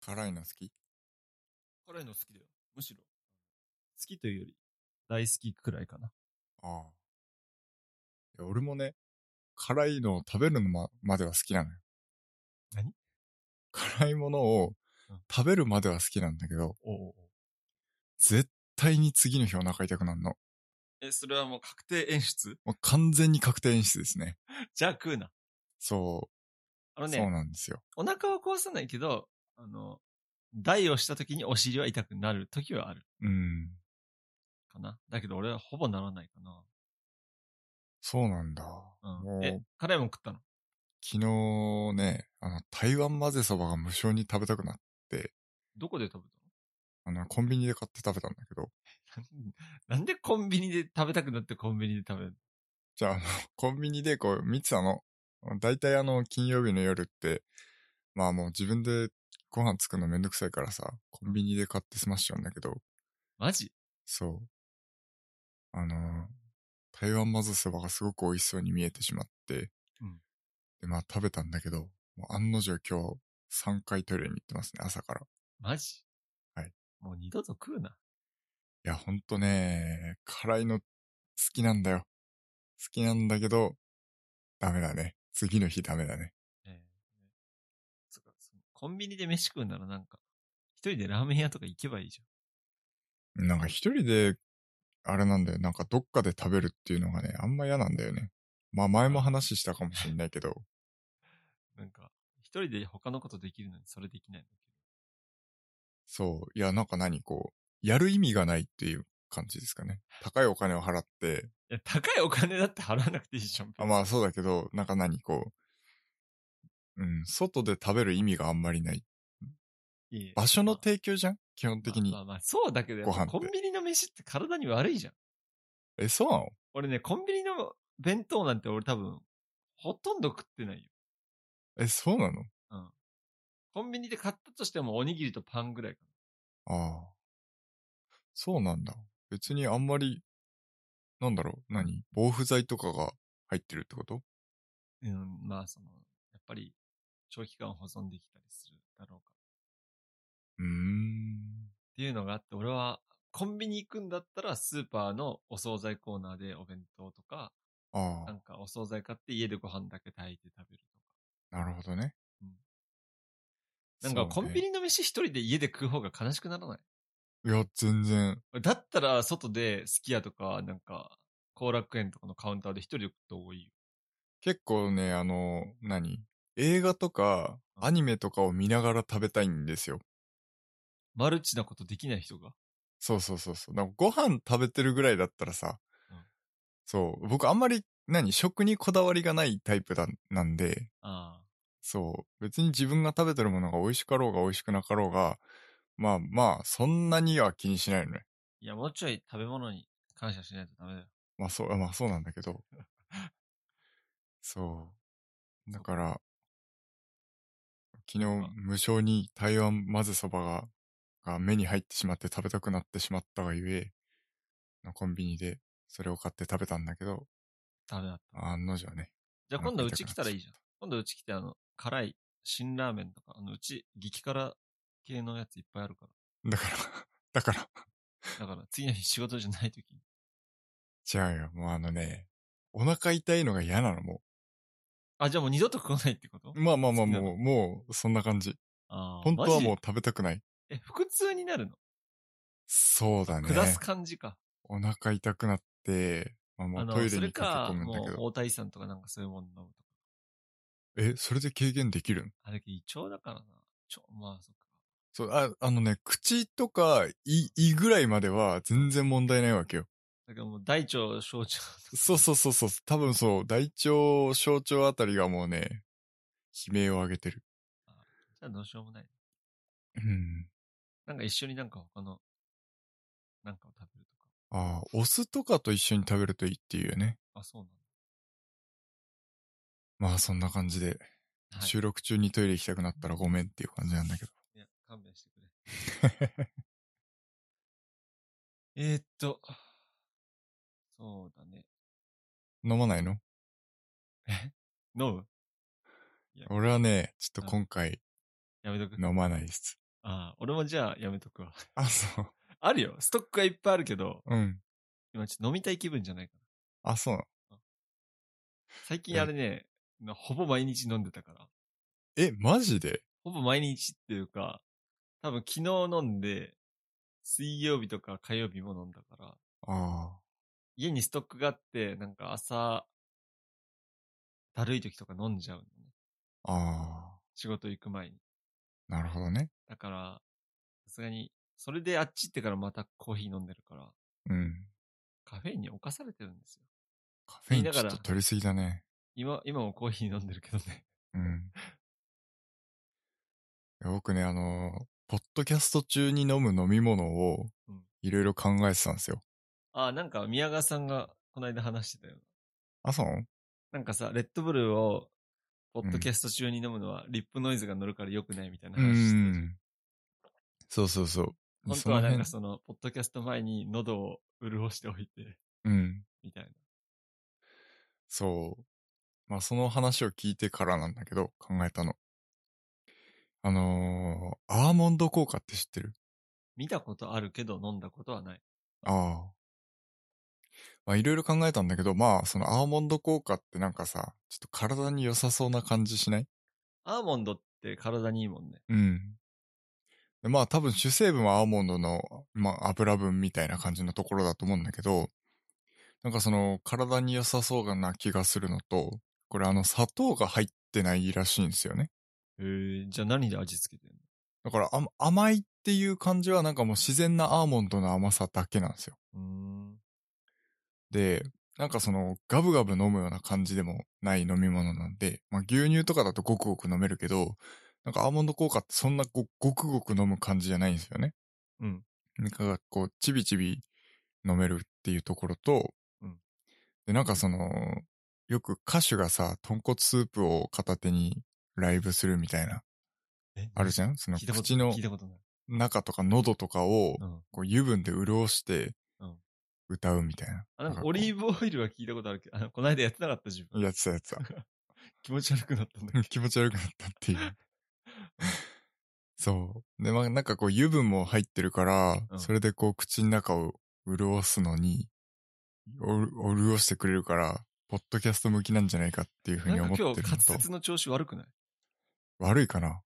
辛いの好き？辛いの好きだよ。むしろ。好きというより、大好きくらいかな。ああ。いや、俺もね、辛いのを食べるのままでは好きなのよ。何？辛いものをうん食べるまでは好きなんだけど、おうおう絶対に次の日お腹痛くなるの。え、それはもう確定演出？もう完全に確定演出ですね。じゃあ食うな。そう、あのね、そうなんですよ。お腹は壊さないけど、あの、台をした時にお尻は痛くなる時はあるうん。かな。だけど俺はほぼならないかな。そうなんだ。うん。え、辛いもん食ったの？昨日ね、あの、台湾混ぜそばが無償に食べたくなって、どこで食べあの、コンビニで買って食べたんだけど、たのなんでコンビニで食べたくなってコンビニで食べるじゃあ、あの、コンビニでこう見てたの。だいたいあの、金曜日の夜って、まあもう自分でご飯作るのめんどくさいからさ、コンビニで買って済ましちゃうんだけど、マジ？そう。あの、台湾混ぜそばがすごく美味しそうに見えてしまって、うんで、まあ食べたんだけど、もう案の定今日3回トイレに行ってますね、朝から。いマジ？はい。もう二度と食うな。や、ほんとね、辛いの好きなんだよ。好きなんだけど、ダメだね。次の日ダメだね。コンビニで飯食うならなんか、一人でラーメン屋とか行けばいいじなんか一人で、あれなんだよ。なんかどっかで食べるっていうのがね、あんま嫌なんだよね。まあ前も話したかもしれないけど、ゃん。なんか、一人で他のことできるのにそれできないんだそう。いや、なんか何こう、やる意味がないっていう感じですかね。高いお金を払って、けど。いや、高いお金だって払わなくていいじゃん。あまあそうだけど、なんか何こう、うん、外で食べる意味があんまりない。いい場所のまあ提供じゃん？基本的にまあ。まあまあ、そうだけど、コンビニの飯って体に悪いじゃん。え、そうなの？俺ね、コンビニの弁当なんて俺多分、ほとんど食ってないよ。え、そうなの？うん。コンビニで買ったとしてもおにぎりとパンぐらいかああ。そうなんだ。別にあんまり、なんだろう、何？防腐剤とかが入ってるってこと？な。うん、まあその、やっぱり、長期間保存できたりするだろうか。うーん。っていうのがあって、俺は、コンビニ行くんだったら、スーパーのお惣菜コーナーでお弁当とか、あなんかお惣菜買って家でご飯だけ炊いて食べるとか。あ、なるほどね。うんなんかコンビニの飯一人で家で食う方が悲しくならない？ニいや、全然。だったら、外でスキヤとか、なんか、後楽園とかのカウンターで一人で食った方がいいよ。結構ね、あの、何？映画とか、うんアニメとかを見ながら食べたいんですよ。マルチなことできない人が？そうそうそうそう。なんかご飯食べてるぐらいだったらさ、うんそう、僕あんまり、何食にこだわりがないタイプだ、なんで、あそう、別に自分が食べてるものが美味しかろうが美味しくなかろうが、まあまあ、そんなには気にしないのね。いや、もうちょい食べ物に感謝しないとダメだよ。まあそう、まあそうなんだけど。そう。だから、昨日無償に台湾混ぜそばが、が目に入ってしまって食べたくなってしまったがゆえ、コンビニでそれを買って食べたんだけど、ダメだった。案の定ね。じゃあ今度うち来たらいいじゃん。今度うち来て、あの、辛い辛ラーメンとか、あの、うち激辛系のやついっぱいあるから。だから、だから、だから次の日仕事じゃない時に。違うよ。もうあのね、お腹痛いのが嫌なの、もあ、じゃあもう二度と食わないってこと？う。まあまあまあ、もう、もう、そんな感じ。あー本当はもうマジ食べたくない。え、腹痛になるの？そうだね。下す感じか。お腹痛くなって、まあ、もうトイレそれに駆けか、込むんだけど。もう大体さんとかなんかそういうもの飲むとか。え、それで軽減できるの？あれ、胃腸だからな。ちょ、まあそっか。そう、あ、あのね、口とか胃、胃ぐらいまでは全然問題ないわけよ。だからもう大腸、小腸。そうそうそうそう。多分そう、大腸、小腸あたりがもうね、悲鳴を上げてる。じゃあどうしようもない。うん。なんか一緒になんか他の、なんかを食べるとか。ああ、お酢とかと一緒に食べるといいっていうよね。あ、そうなんまあそんな感じで、だ。はい。収録中にトイレ行きたくなったらごめんっていう感じなんだけど。いや、勘弁してくれ。えーっと、そうだね。飲まないの？え？飲む？俺はね、ちょっと今回やめとく。飲まないです。ああ、俺もじゃあやめとくわ。あ、そう。あるよ。ストックはいっぱいあるけど、うん。今ちょっと飲みたい気分じゃないかあ、そうなの？ら。最近あれね、なほぼ毎日飲んでたから。え、マジで？ほぼ毎日っていうか、多分昨日飲んで、水曜日とか火曜日も飲んだから、あ家にストックがあって、なんか朝、だるい時とか飲んじゃうのね。あ。あ仕事行く前に。あ。なるほどね。だから、さすがに、それであっち行ってからまたコーヒー飲んでるから、うん。カフェインに侵されてるんですよ。カフェインちょっと取りすぎだね。今、今もコーヒー飲んでるけどね。うん。僕ね、あの、ポッドキャスト中に飲む飲み物をうんいろいろ考えてたんですよ。あ、なんか宮川さんがこの間話してたよ。あ、そう？なんかさ、レッドブルを、ポッドキャスト中に飲むのは、リップノイズが乗るから良くないみたいなう話してた。そうそうそう。本当はなんかそその、ポッドキャスト前に喉を潤しておいて、うん。みたいな。そう。まあその話を聞いてからなんだけど、考えたの。あのー、アーモンド効果って知ってる？見たことあるけど飲んだことはない。ああ。まあいろいろ考えたんだけど、まあそのアーモンド効果ってなんかさ、ちょっと体に良さそうな感じしない？アーモンドって体にいいもんね。うん。でまあ多分主成分はアーモンドの、まあ油分みたいな感じのところだと思うんだけど、なんかその体に良さそうな気がするのと、これあの砂糖が入ってないらしいんですよね。へえ、じゃあ何で味付けてんの？だから甘甘いっていう感じはなんかもう自然なアーモンドの甘さだけなんですよ。うーん。で、なんかそのガブガブ飲むような感じでもない飲み物なんで、まあ牛乳とかだとごくごく飲めるけど、なんかアーモンド効果ってそんなごごくごく飲む感じじゃないんですよね。うん。なんかこう、ちびちび飲めるっていうところと、うんで、なんかその、よく歌手がさ、豚骨スープを片手にライブするみたいな、えあるじゃん？その口の。中とか喉とかを、うん。こう油分で潤してうん、歌うみたいな。あ、なオリーブオイルは聞いたことあるけど、あの、この間やってなかった自分。やってたやってた。気持ち悪くなったんだけ？ど。気持ち悪くなったっていう。そう。で、まあなんかこう油分も入ってるから、うんそれでこう口の中を潤すのに、潤してくれるから、ポッドキャスト向きなんじゃないかっていうふうに思ってなんか今日るのと、滑舌の調子悪くない？悪いかな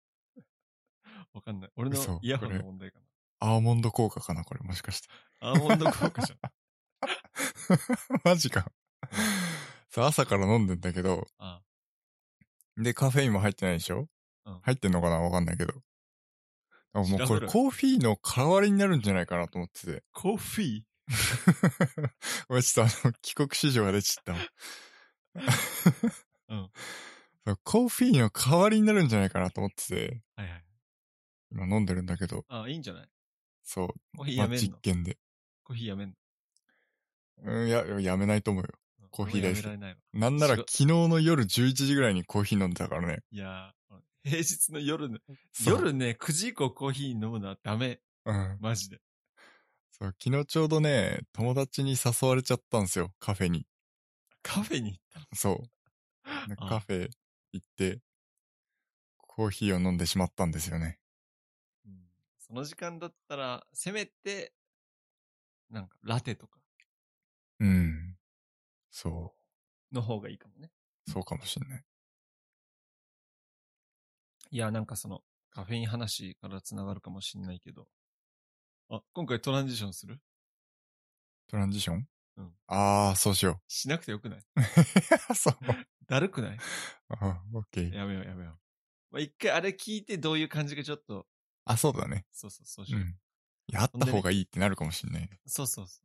わかんない。俺の嘘イヤホンの問題かアーモンド効果かなこれもしかして。な。アーモンド効果じゃん。マジか。朝から飲んでんだけど、あで、カフェインも入ってないでしょ、うん。入ってんのかな？わかんないけど。あもうこれコーヒーの代わりになるんじゃないかなと思ってて。コーヒ 俺ちょっとあの、帰国子女が出ちゃったわ。うん。コーヒーの代わりになるんじゃないかなと思ってて、ーはいはい。今飲んでるんだけど、あ、いいんじゃない？そう、コーヒーまあやめんの、実験で。コーヒーやめんの？うん、や、やめないと思うよ。うんコーヒー大好きやめられないわ。なんなら仕昨日の夜11時ぐらいにコーヒー飲んでたからね。いやー、平日の夜ね、そう夜ね、9時以降コーヒー飲むのはダメ。うん。マジで。そう、昨日ちょうどね、友達に誘われちゃったんですよ、カフェに。カフェに行ったの？そう。であカフェ行って、コーヒーを飲んでしまったんですよね。うんその時間だったら、せめて、なんか、ラテとかうん。その方がいいかもね。う。そうかもしんない。いや、なんかその、カフェイン話から繋がるかもしんないけど。あ、今回トランジションする？トランジション？うんああ、そうしよしなくてよくない？う。そう。だるくない？あオッケー。やめようやめよう。まあ、一回あれ聞いてどういう感じかちょっと、あ、そうだね。そうそうそうしよう。うん。やった方がいいってなるかもしんないね。そうそうそう。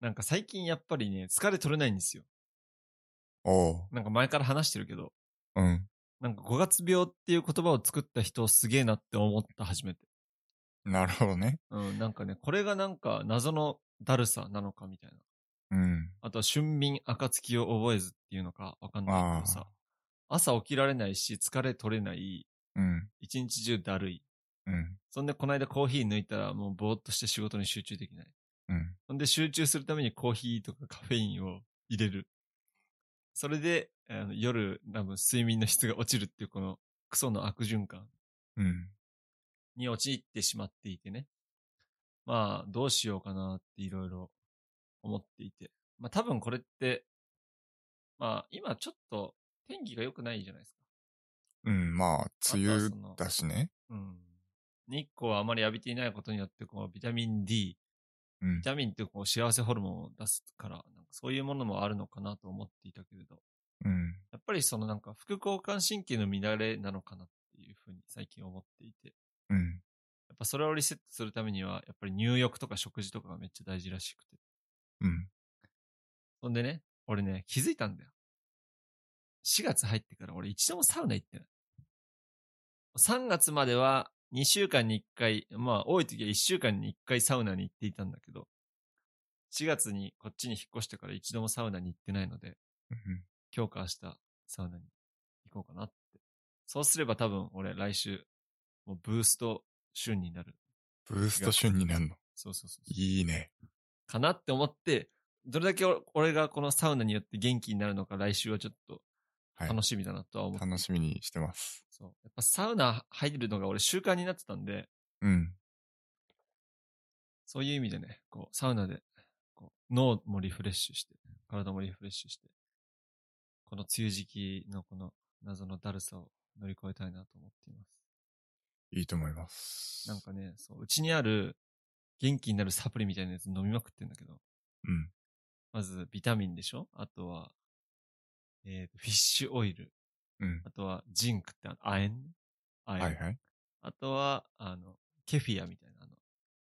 なんか最近やっぱりね、疲れ取れないんですよ。おう。なんか前から話してるけど、うん。なんか5月病っていう言葉を作った人すげえなって思った初めて。なるほどね。うん、なんかね、これがなんか謎のだるさなのかみたいな。うん。あとは春眠暁を覚えずっていうのかわかんないけどさ、朝起きられないし疲れ取れない、うん。一日中だるい。うん。そんでこの間コーヒー抜いたらもうぼーっとして仕事に集中できない。うん。で集中するためにコーヒーとかカフェインを入れる。それで、あの夜、多分睡眠の質が落ちるっていうこのクソの悪循環。うん。に陥ってしまっていてね。まあ、どうしようかなっていろいろ思っていて。まあ多分これって、まあ今ちょっと天気が良くないじゃないですか。うん、まあ、梅雨だしね。うん。日光をあまり浴びていないことによって、こう、ビタミン D、うんビ。タミンってこう幸せホルモンを出すから、なんかそういうものもあるのかなと思っていたけれど、うん。やっぱりそのなんか副交感神経の乱れなのかなっていうふうに最近思っていて、うん。やっぱそれをリセットするためには、やっぱり入浴とか食事とかがめっちゃ大事らしくて。うん。ほんでね、俺ね、気づいたんだよ。4月入ってから俺一度もサウナ行ってない。3月までは2週間に1回、まあ多い時は1週間に1回サウナに行っていたんだけど、4月にこっちに引っ越してから一度もサウナに行ってないので、うん今日から明日サウナに行こうかなって。そうすれば多分俺来週、もうブースト旬になる。ブースト旬になるの。そうそうそう。いいね。かなって思って、どれだけ俺俺がこのサウナによって元気になるのか来週はちょっとはい。楽しみだなとは思って、楽しみにしてます。そう。やっぱサウナ入るのが俺習慣になってたんで、うん。そういう意味でね、こう、サウナで、こう、脳もリフレッシュして、体もリフレッシュして、この梅雨時期のこの謎のだるさを乗り越えたいなと思っています。いいと思います。なんかね、そう、うちにある元気になるサプリみたいなやつ飲みまくってんだけど、うん。まずビタミンでしょ？あとは、えー、フィッシュオイル。うん。あとはジンクってあの亜鉛？ね亜鉛。はいはい。あとは、あの、ケフィアみたいな、あの、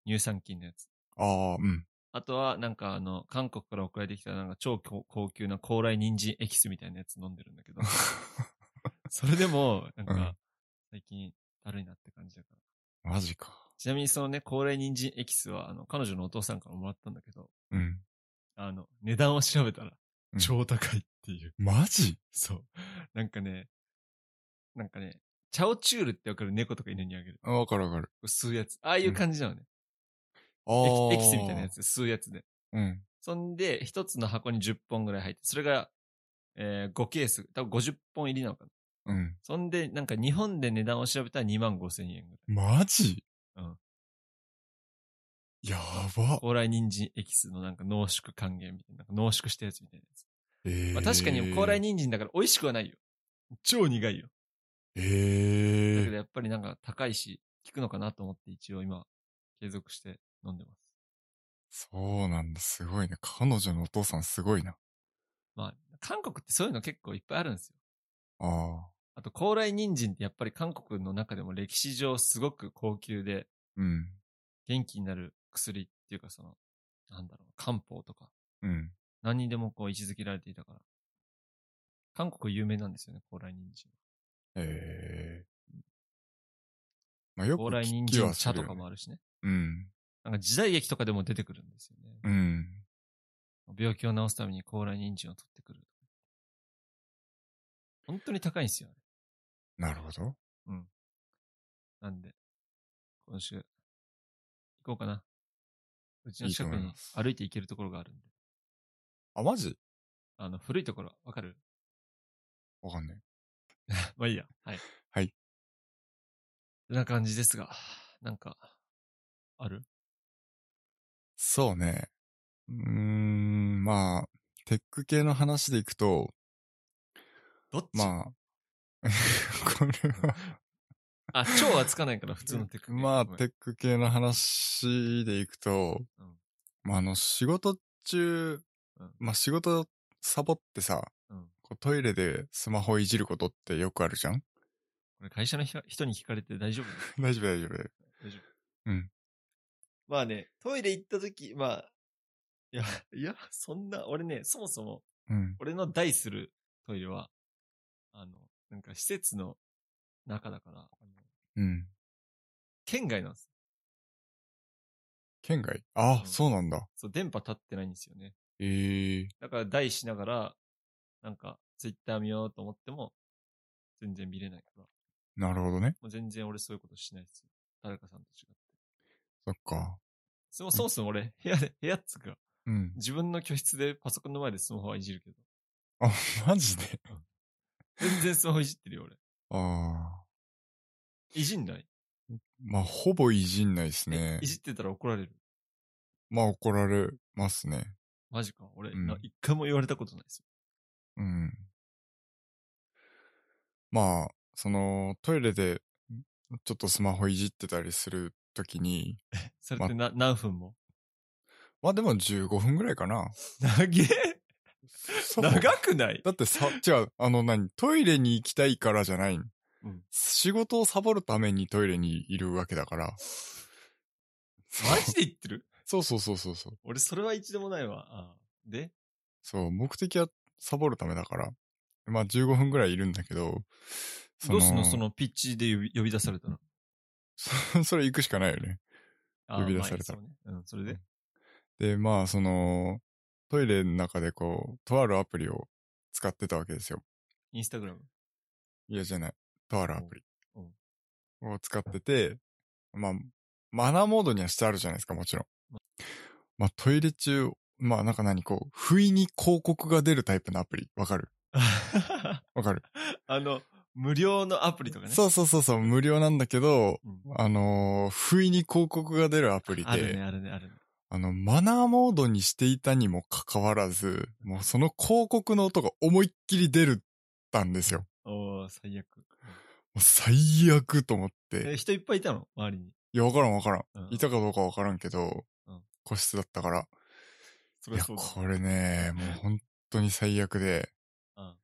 乳酸菌のやつ。ああ、うん。あとは、なんかあの、韓国から送られてきたなんか超高高級な高麗人参エキスみたいなやつ飲んでるんだけど、それでも、なんか、最近、だるいなって感じだから。マジか。ちなみにそのね、高麗人参エキスは、あの、彼女のお父さんからもらったんだけど、うん。あの、値段を調べたらう、ん超高いっていう。マジ？そう。なんかね、なんかね、チャオチュールってわかる猫とか犬にあげる。あわかるわかる。吸うやつ。ああいう感じなのね。ああ。エキスみたいなやつで吸うやつで。うん。そんで、一つの箱に10本ぐらい入って、それが、えー、5ケース、多分50本入りなのかな。うん。そんで、なんか日本で値段を調べたら2万5千円ぐマジ？らい。うん。やば。高麗人参エキスのなんか濃縮還元みたいな、な濃縮したやつみたいなやつ。ええまあ確かに高麗人参だから美味しくはないよ。超苦いよ。だけええどやっぱりなんか高いし、効くのかなと思って一応今、継続して飲んでます。そうなんだ。すごいね。彼女のお父さんすごいな。まあ、韓国ってそういうの結構いっぱいあるんですよ。ああ。あと、高麗人参ってやっぱり韓国の中でも歴史上すごく高級でうん。元気になる薬っていうかその、なんだろう、漢方とかうん。何にでもこう位置づけられていたから。韓国有名なんですよね、高麗人参。ええまあよく高麗人参茶とかもあるしね。うん。なんか時代劇とかでも出てくるんですよね。うん。病気を治すために高麗人参を取ってくる。本当に高いんですよ。なるほど。うん。なんで、今週、行こうかな。うちの近くに歩いて行けるところがあるんで。あ、マジあの、古いところ、わかる？わかんない。まあいいや。はい。はい。な感じですが、なんか、ある？そうね。うーん、まあ、テック系の話でいくと、どっち？まあ、これは、あ、超はつかないから、普通のテック系。まあ、テック系の話でいくと、うんまあ、あの、仕事中、うんまあ、仕事サボってさ、うんこうトイレでスマホいじることってよくあるじゃん？これ会社の人人に聞かれて大丈夫？大丈夫大丈夫。大丈夫。うん。まあね、トイレ行った時、まあ、いや、いや、そんな、俺ね、そもそも、うん。俺の大するトイレは、あの、なんか施設の中だから、うん。県外なんです。県外？あ、うんそうなんだ。そう、電波立ってないんですよね。ええだから大しながら、なんか、ツイッター見ようと思っても、全然見れないから。なるほどね。もう全然俺そういうことしないですよ。誰かさんと違って。そっか。そもそもそも俺、部屋で、部屋っつうか、うん。自分の居室でパソコンの前でスマホはいじるけど、あ、マジで？全然スマホいじってるよ俺。ああ。いじんない？まあ、ほぼいじんないですねい。じってたら怒られる？まあ、怒られますね。マジか。俺、うんな一回も言われたことないですうん。まあ、その、トイレで、ちょっとスマホいじってたりするときに、それってな、何分も？まあでも15分ぐらいかな。長えそう長くない？だってさ、違う、あの何、トイレに行きたいからじゃない、うん仕事をサボるためにトイレにいるわけだから。マジで言ってる？そうそうそうそうそう。俺、それは一度もないわ。ああで？そう、目的はサボるためだから。まあ15分ぐらいいるんだけど、どうすんの？そのピッチで呼び呼び出されたら。そ それ行くしかないよね。呼び出されたらまあね。うん、それで？で、まあその、トイレの中でこう、とあるアプリを使ってたわけですよ。インスタグラム？いやじゃない。とあるアプリうんを使ってて、まあ、マナーモードにはしてあるじゃないですか、もちろん。まあトイレ中、まあなんか何こう、不意に広告が出るタイプのアプリ。わかる？わかる、あの、無料のアプリとかね。そうそうそうそう、無料なんだけど、うん。あのー不意に広告が出るアプリで、あるね、あるね、あるね。あの、マナーモードにしていたにもかかわらず、もうその広告の音が思いっきり出るたんですよ。おー、最悪。最悪と思って。え、人いっぱいいたの？周りに。いや、わからんわからん。うんいたかどうかわからんけど、うん個室だったから。いや。これね、もう本当に最悪で、うん。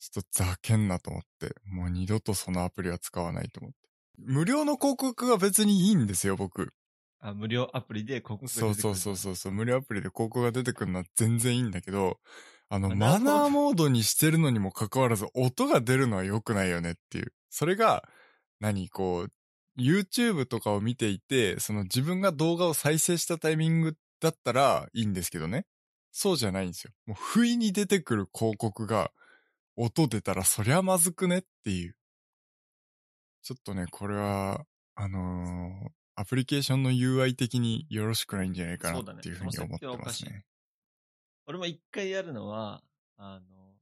ちょっとざけんなと思って、もう二度とそのアプリは使わないと思って。無料の広告は別にいいんですよ、僕。あ、無料アプリで広告がそうそうそうそうそう、無料アプリで広告が出てくるのは全然いいんだけど、あの、マナーモードマナーモードにしてるのにもかかわらず、音が出るのは良くないよねっていう。それが、何、こう、YouTube とかを見ていて、その自分が動画を再生したタイミングだったらいいんですけどね。そうじゃないんですよ。もう不意に出てくる広告が、音出たらそりゃまずくねっていう。ちょっとね、これは、あのーアプリケーションの UI 的によろしくないんじゃないかなっていうふうに思ってますその設定はおかしいね。俺も一回やるのは、あの、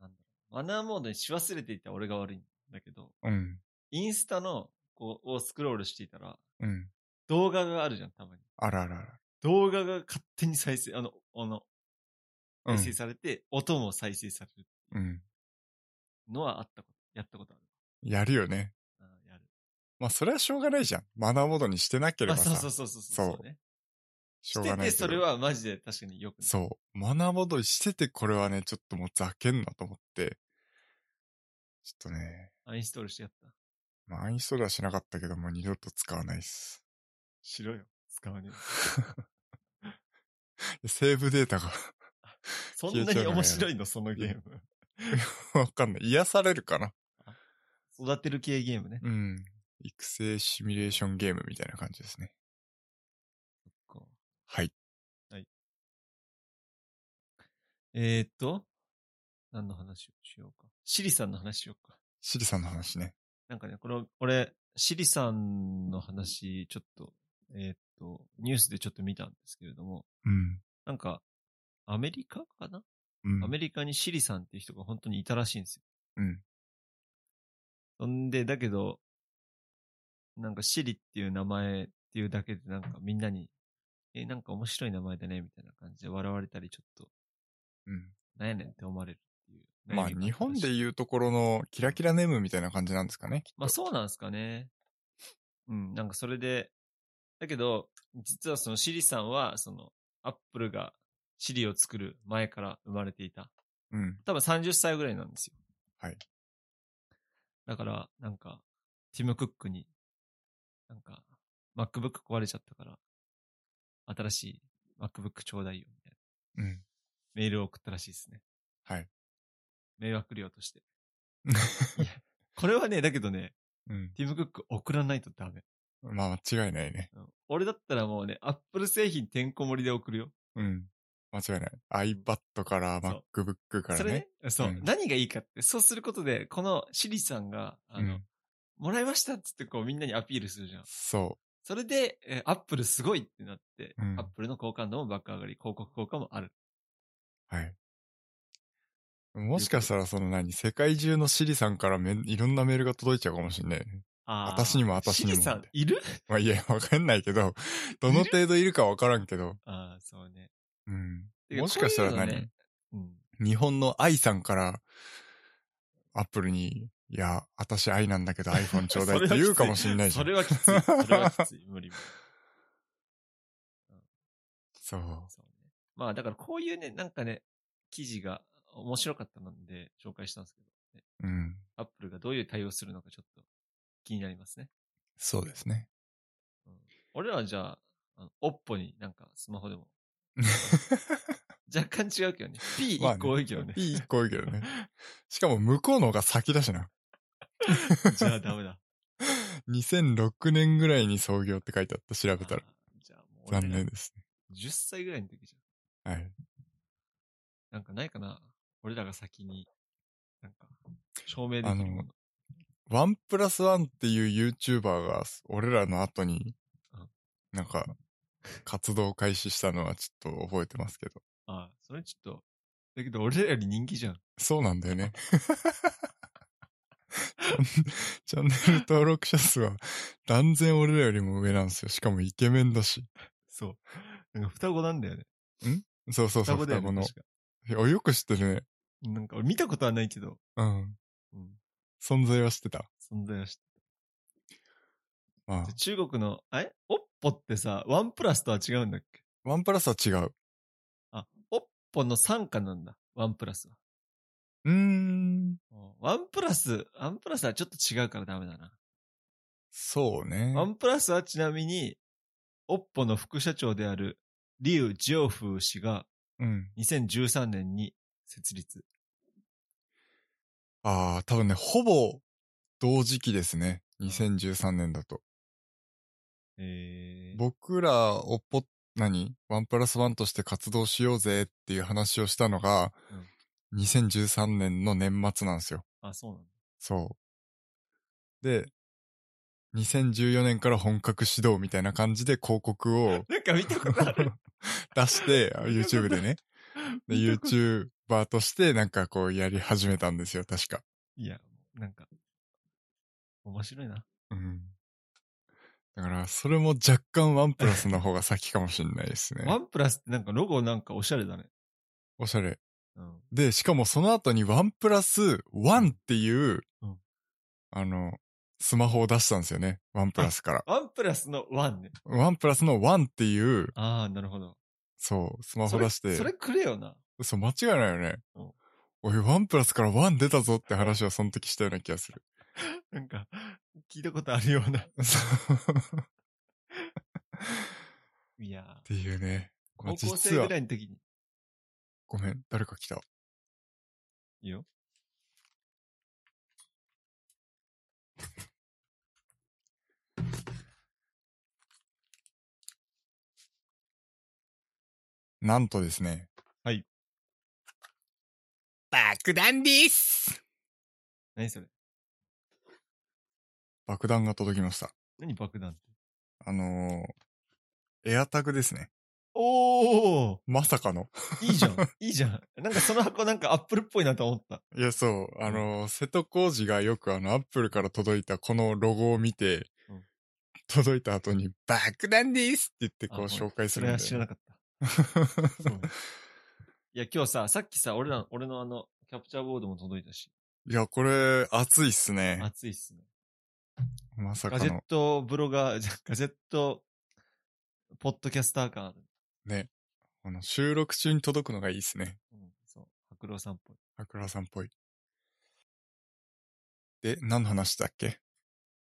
なんだろう、マナーモードにし忘れていた俺が悪いんだけど、うん。インスタの、こう、をスクロールしていたら、うん。動画があるじゃん、たまに。あらあらあら。動画が勝手に再生、あの、あの、うん再生されて、音も再生されるうん。のはあったこと、やったことある。やるよね。あやる。まあ、それはしょうがないじゃん。マナーモードにしてなけれあ、ばさ。そうそうそうそう。そうね。しょうしてて、がないけど。それはマジで確かによくない。そう。マナーモードにしてて、これはね、ちょっともうざけんなと思って。ちょっとね、アインストールしてやった。まあ、アインストールはしなかったけど、もう二度と使わないっす。しろよ。使わねえ。セーブデータが そんなに面白いの、そのゲーム。わかんない。癒されるかな？育てる系ゲームね。うん。育成シミュレーションゲームみたいな感じですね。こうはい。えー、っと、何の話をしようか。シリさんの話しようか。シリさんの話ね。なんかね、これ、俺、シリさんの話、ちょっと、えーっと、ニュースでちょっと見たんですけれども、うん。なんか、アメリカかな、うん。アメリカにシリさんっていう人が本当にいたらしいんですよ。うん。そんで、だけど、なんかシリっていう名前っていうだけでなんかみんなに、え、なんか面白い名前だね、みたいな感じで笑われたり、ちょっと、うん。なんやねんって思われる。まあ、日本でいうところのキラキラネームみたいな感じなんですかね。まあそうなんですかね。うん、なんかそれで、だけど、実はそのシリさんは、その、アップルがシリを作る前から生まれていた。うん。多分30歳ぐらいなんですよ。はい。だから、なんか、ティム・クックに、なんか、MacBook 壊れちゃったから、新しい MacBook ちょうだいよ、みたいなうん。メールを送ったらしいですね。はい。迷惑料として。これはね、だけどね、うん。ティム・クック送らないとダメ。まあ、間違いないね。うん俺だったらもうね、アップル製品てんこ盛りで送るよ。うん。間違いない。iPad から MacBook からそれねね。、そう、うん何がいいかって、そうすることで、このシリさんが、あの、うんもらいましたっつってこうみんなにアピールするじゃん。そそれで、えーアップルすごいってなって、うんアップルの好感度も爆上がり、広告効果もある。う。はい。もしかしたらその何世界中のシリさんからめいろんなメールが届いちゃうかもしんない。あー私にも私にもシリさん、いる？まあいや、わかんないけど、どの程度いるかわからんけど、ああ、そうね。うん。もしかしたら何、ねうん。日本の愛さんから、アップルに、いや、私愛なんだけど iPhone ちょうだいって言うかもしんないじゃん。それはきつい。それはきつい。無理無理。そう。そうね。まあだからこういうね、なんかね、記事が面白かったので紹介したんですけど、ね、うん。アップルがどういう対応するのかちょっと気になりますね。そうですね。うん、俺らはじゃあ、あのオッポになんかスマホでも。若干違うけどね。P1 個多いけどね。いい一個多いけどね。しかも向こうの方が先だしな。じゃあダメだ。2006年ぐらいに創業って書いてあった、調べたら。じゃあもう俺残ら念ですね。10歳ぐらいの時じはい。ゃん。なんかないかな俺らが先に、なんか、証明できるもの。ワンプラスワンっていう YouTuber が俺らの後にうん、なんか、活動開始したのはちょっと覚えてますけど。ああ、それちょっと、だけど俺らより人気じゃん。そうなんだよね。チャンネル登録者数は断然俺らよりも上なんですよ。しかもイケメンだし。そう。なんか双子なんだよね。そうそうそう、双子ね。双子の。いやよく知ってるね。なんか俺見たことはないけど、うん。うん。存在は知ってた？存在は知ってまあた。中国の、あれ？オッポってさ、ワンプラスとは違うんだっけ？ワンプラスは違う。あ、オッポの傘下なんだ。ワンプラスは。うーん。うんワンプラス、ワンプラスはちょっと違うからダメだな。そうね。ワンプラスはちなみに、オッポの副社長である、リュウ・ジオフー氏がうん。2013年に設立。ああ、多分ね、ほぼ同時期ですね。2013年だと。えー、僕ら、おっぽ、何？ワンプラスワンとして活動しようぜっていう話をしたのが、2013年の年末なんですよ。あ、そうなんだ。そう。で、2014年から本格始動みたいな感じで広告を なんか見たことある。出して、あ YouTube でね。で、見たことしてなんかこうやり始めたんですよ、確か。いや、なんか、面白いな。うん。だから、それも若干ワンプラスの方が先かもしれないですね。ワンプラスってなんかロゴなんかおしゃれだね。おしゃれ。うん。で、しかもその後にワンプラスワンっていう、うんあの、スマホを出したんですよね。ワンプラスから。ワンプラスのワンね。ワンプラスのワンっていう、ああ、なるほど。そう、スマホ出して。それくれよな。そう、間違いないよねうん。おい、ワンプラスからワン出たぞって話をその時したような気がする。なんか、聞いたことあるような。いやっていうね。高校生ぐらいの時に。ごめん、誰か来た。いいよ。なんとですね。はい。爆弾です何それ？爆弾が届きました。何爆弾って？あのー、エアタグですね。おーまさかの。いいじゃん。いいじゃん。なんかその箱なんかアップルっぽいなと思った。いや、そう。あのー、瀬戸康史がよくあの、アップルから届いたこのロゴを見て、うん届いた後に、爆弾ですって言ってこうあ紹介するん。それは知らなかった。そうねいや、今日さ、さっきさ、俺ら、俺のあの、キャプチャーボードも届いたし、いや、これ、熱いっすね。熱いっすね。まさかガジェッの。トブロガー、じ ゃガジェット、ポッドキャスター感ある。ね。あの、収録中に届くのがいいっすね。うん、そう。白郎さんっぽい。桜さんっぽい。で、何の話だっけ？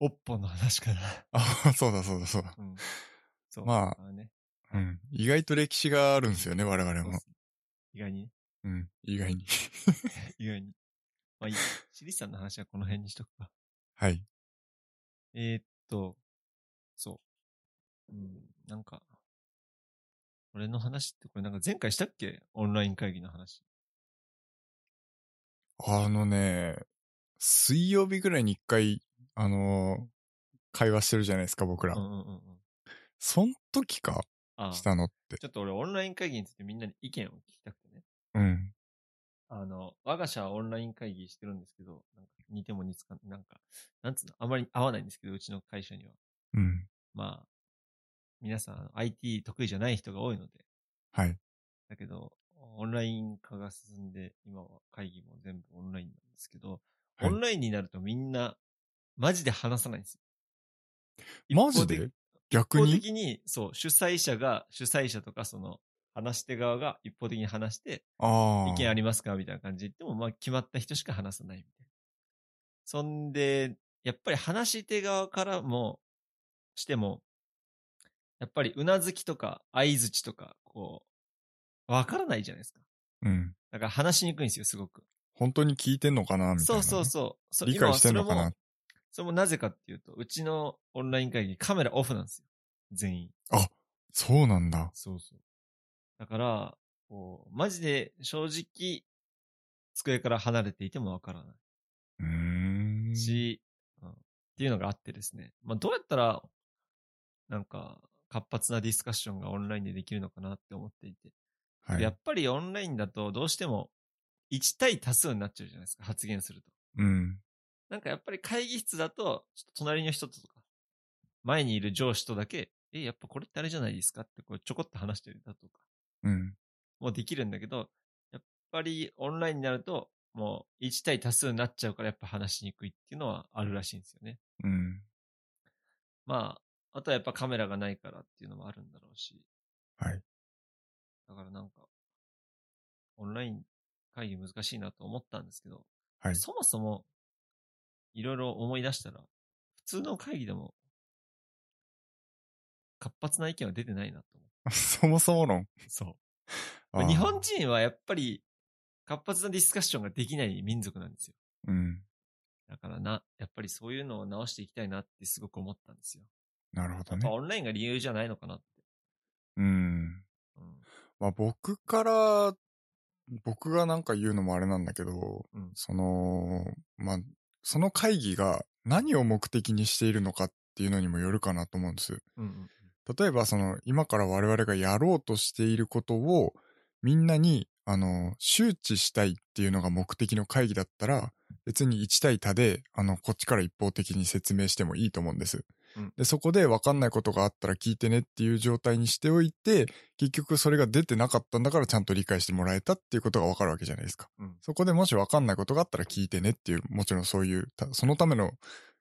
おっぽの話かな。あ、そうだそうだそうだ。うん。そう。まあね。うん。意外と歴史があるんですよね、我々もそうっ。す意外にね。うん。意外に。意外に。まあいい。シリさんの話はこの辺にしとくか。はい。えー、っと、そう。うん、なんか、俺の話ってこれなんか前回したっけ？オンライン会議の話。あのね、水曜日ぐらいに一回、あのー会話してるじゃないですか、僕ら。うんうんうんうん。そん時かしたのって。ちょっと俺オンライン会議についてみんなに意見を聞きたくてね。うん。あの、我が社はオンライン会議してるんですけど、なんか似ても似つかん、なんか、なんつうの、あまり合わないんですけど、うちの会社には。うん。まあ、皆さん IT 得意じゃない人が多いので、はい。だけど、オンライン化が進んで、今は会議も全部オンラインなんですけど、はいオンラインになるとみんな、マジで話さないんですよ。マジで？逆一方に的に、そう、主催者が、主催者とかその、話し手側が一方的に話して。意見ありますかみたいな感じで言っても、まあ決まった人しか話さないみたいな。そんで、やっぱり話し手側からも、しても、やっぱりうなずきとか相づちとか、こう、わからないじゃないですか。うん。だから話しにくいんですよ、すごく。本当に聞いてんのかなみたいなね、そうそうそう。そ理解してんのかな今はそれも、なぜかっていうと、うちのオンライン会議カメラオフなんですよ。全員。そうなんだ。そうそう。だから、こう、マジで正直、机から離れていてもわからなうーん。いし、うんっていうのがあってですね。まあ、どうやったら、なんか、活発なディスカッションがオンラインでできるのかなって思っていて。はい。やっぱりオンラインだとどうしても1対多数になっちゃうじゃないですか、発言すると。うん。なんかやっぱり会議室だと、ちょっと隣の人とか、前にいる上司とだけ、え、やっぱこれってあれじゃないですか？ってこうちょこっと話してるだとか、うん。もうできるんだけど、やっぱりオンラインになると、もう1対多数になっちゃうからやっぱ話しにくいっていうのはあるらしいんですよね。うん。まあ、あとはやっぱカメラがないからっていうのもあるんだろうし、はい。だからなんか、オンライン会議難しいなと思ったんですけど、はい。そもそも、いろいろ思い出したら、普通の会議でも、活発な意見は出てないなと思う。そもそも論？そう。日本人はやっぱり、活発なディスカッションができない民族なんですよ。うん。だからな、やっぱりそういうのを直していきたいなってすごく思ったんですよ。なるほどね。オンラインが理由じゃないのかなって。うん。うん。まあ僕から、僕がなんか言うのもあれなんだけど、うん。その、まあ、その会議が何を目的にしているのかっていうのにもよるかなと思うんです。うんうん。例えばその今から我々がやろうとしていることをみんなにあの周知したいっていうのが目的の会議だったら別に1対多であのこっちから一方的に説明してもいいと思うんです。うんでそこで分かんないことがあったら聞いてねっていう状態にしておいて結局それが出てなかったんだからちゃんと理解してもらえたっていうことが分かるわけじゃないですか。うん。そこでもし分かんないことがあったら聞いてねっていうもちろんそういうたそのための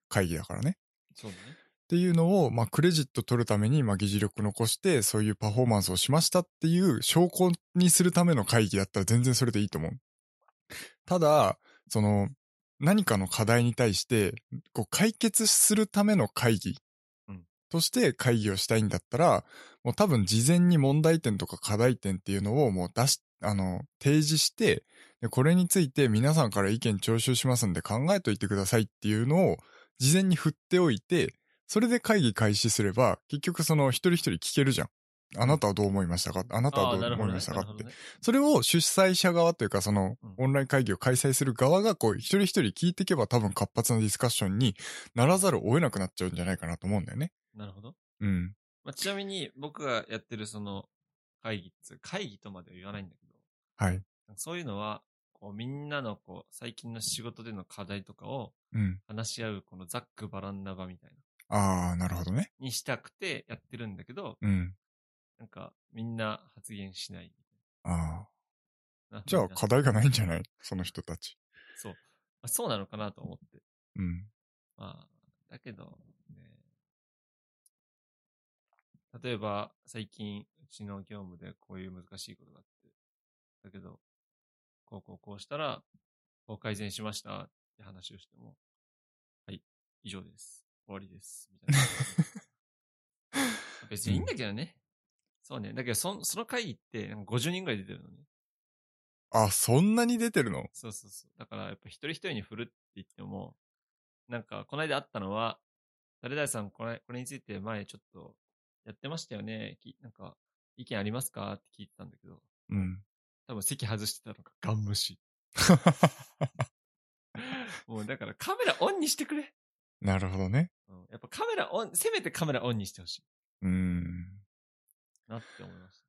会議だからね。そうだね。っていうのを、まあ、クレジット取るために、まあ、議事力残して、そういうパフォーマンスをしましたっていう証拠にするための会議だったら全然それでいいと思う。ただ、その、何かの課題に対して、こう、解決するための会議うんとして会議をしたいんだったら、もう多分事前に問題点とか課題点っていうのをもう出し、あの、提示して、でこれについて皆さんから意見聴取しますんで考えといてくださいっていうのを事前に振っておいて、それで会議開始すれば、結局その一人一人聞けるじゃん。あなたはどう思いましたか？あなたはどう。思いましたか？ってなるほど。ね。それを主催者側というか、そのうんオンライン会議を開催する側が、こう、一人一人聞いていけば多分活発なディスカッションにならざるを得なくなっちゃうんじゃないかなと思うんだよね。なるほど。うん。まあ、ちなみに僕がやってるその会議会議とまでは言わないんだけど、はい。そういうのは、こうみんなのこう最近の仕事での課題とかをうん。話し合うこのざっくばらんな場みたいな、ああ、なるほどね。にしたくてやってるんだけど、うん。なんかみんな発言しないああ。じゃあ課題がないんじゃない？その人たち。そう。まあ、そうなのかなと思って。うん。まあ、だけど、ね、例えば、最近、うちの業務でこういう難しいことがあって、だけど、こうこうこうしたら、こう改善しましたって話をしても、はい、以上です。終わりです。みたいな。別にいいんだけどね。そうね。だけど、そその会議って、なんか50人ぐらい出てるのね。あ、そんなに出てるの？そうそうそう。だから、やっぱ一人一人に振るって言っても、なんか、この間あったのは、誰々さん、これ、これについて前ちょっとやってましたよね。きなんか、意見ありますか？って聞いてたんだけど、うん。多分席外してたのがガン無視。もうだからカメラオンにしてくれ。なるほどね。うん、やっぱカメラオン、せめてカメラオンにしてほしい。うん。なって思いまし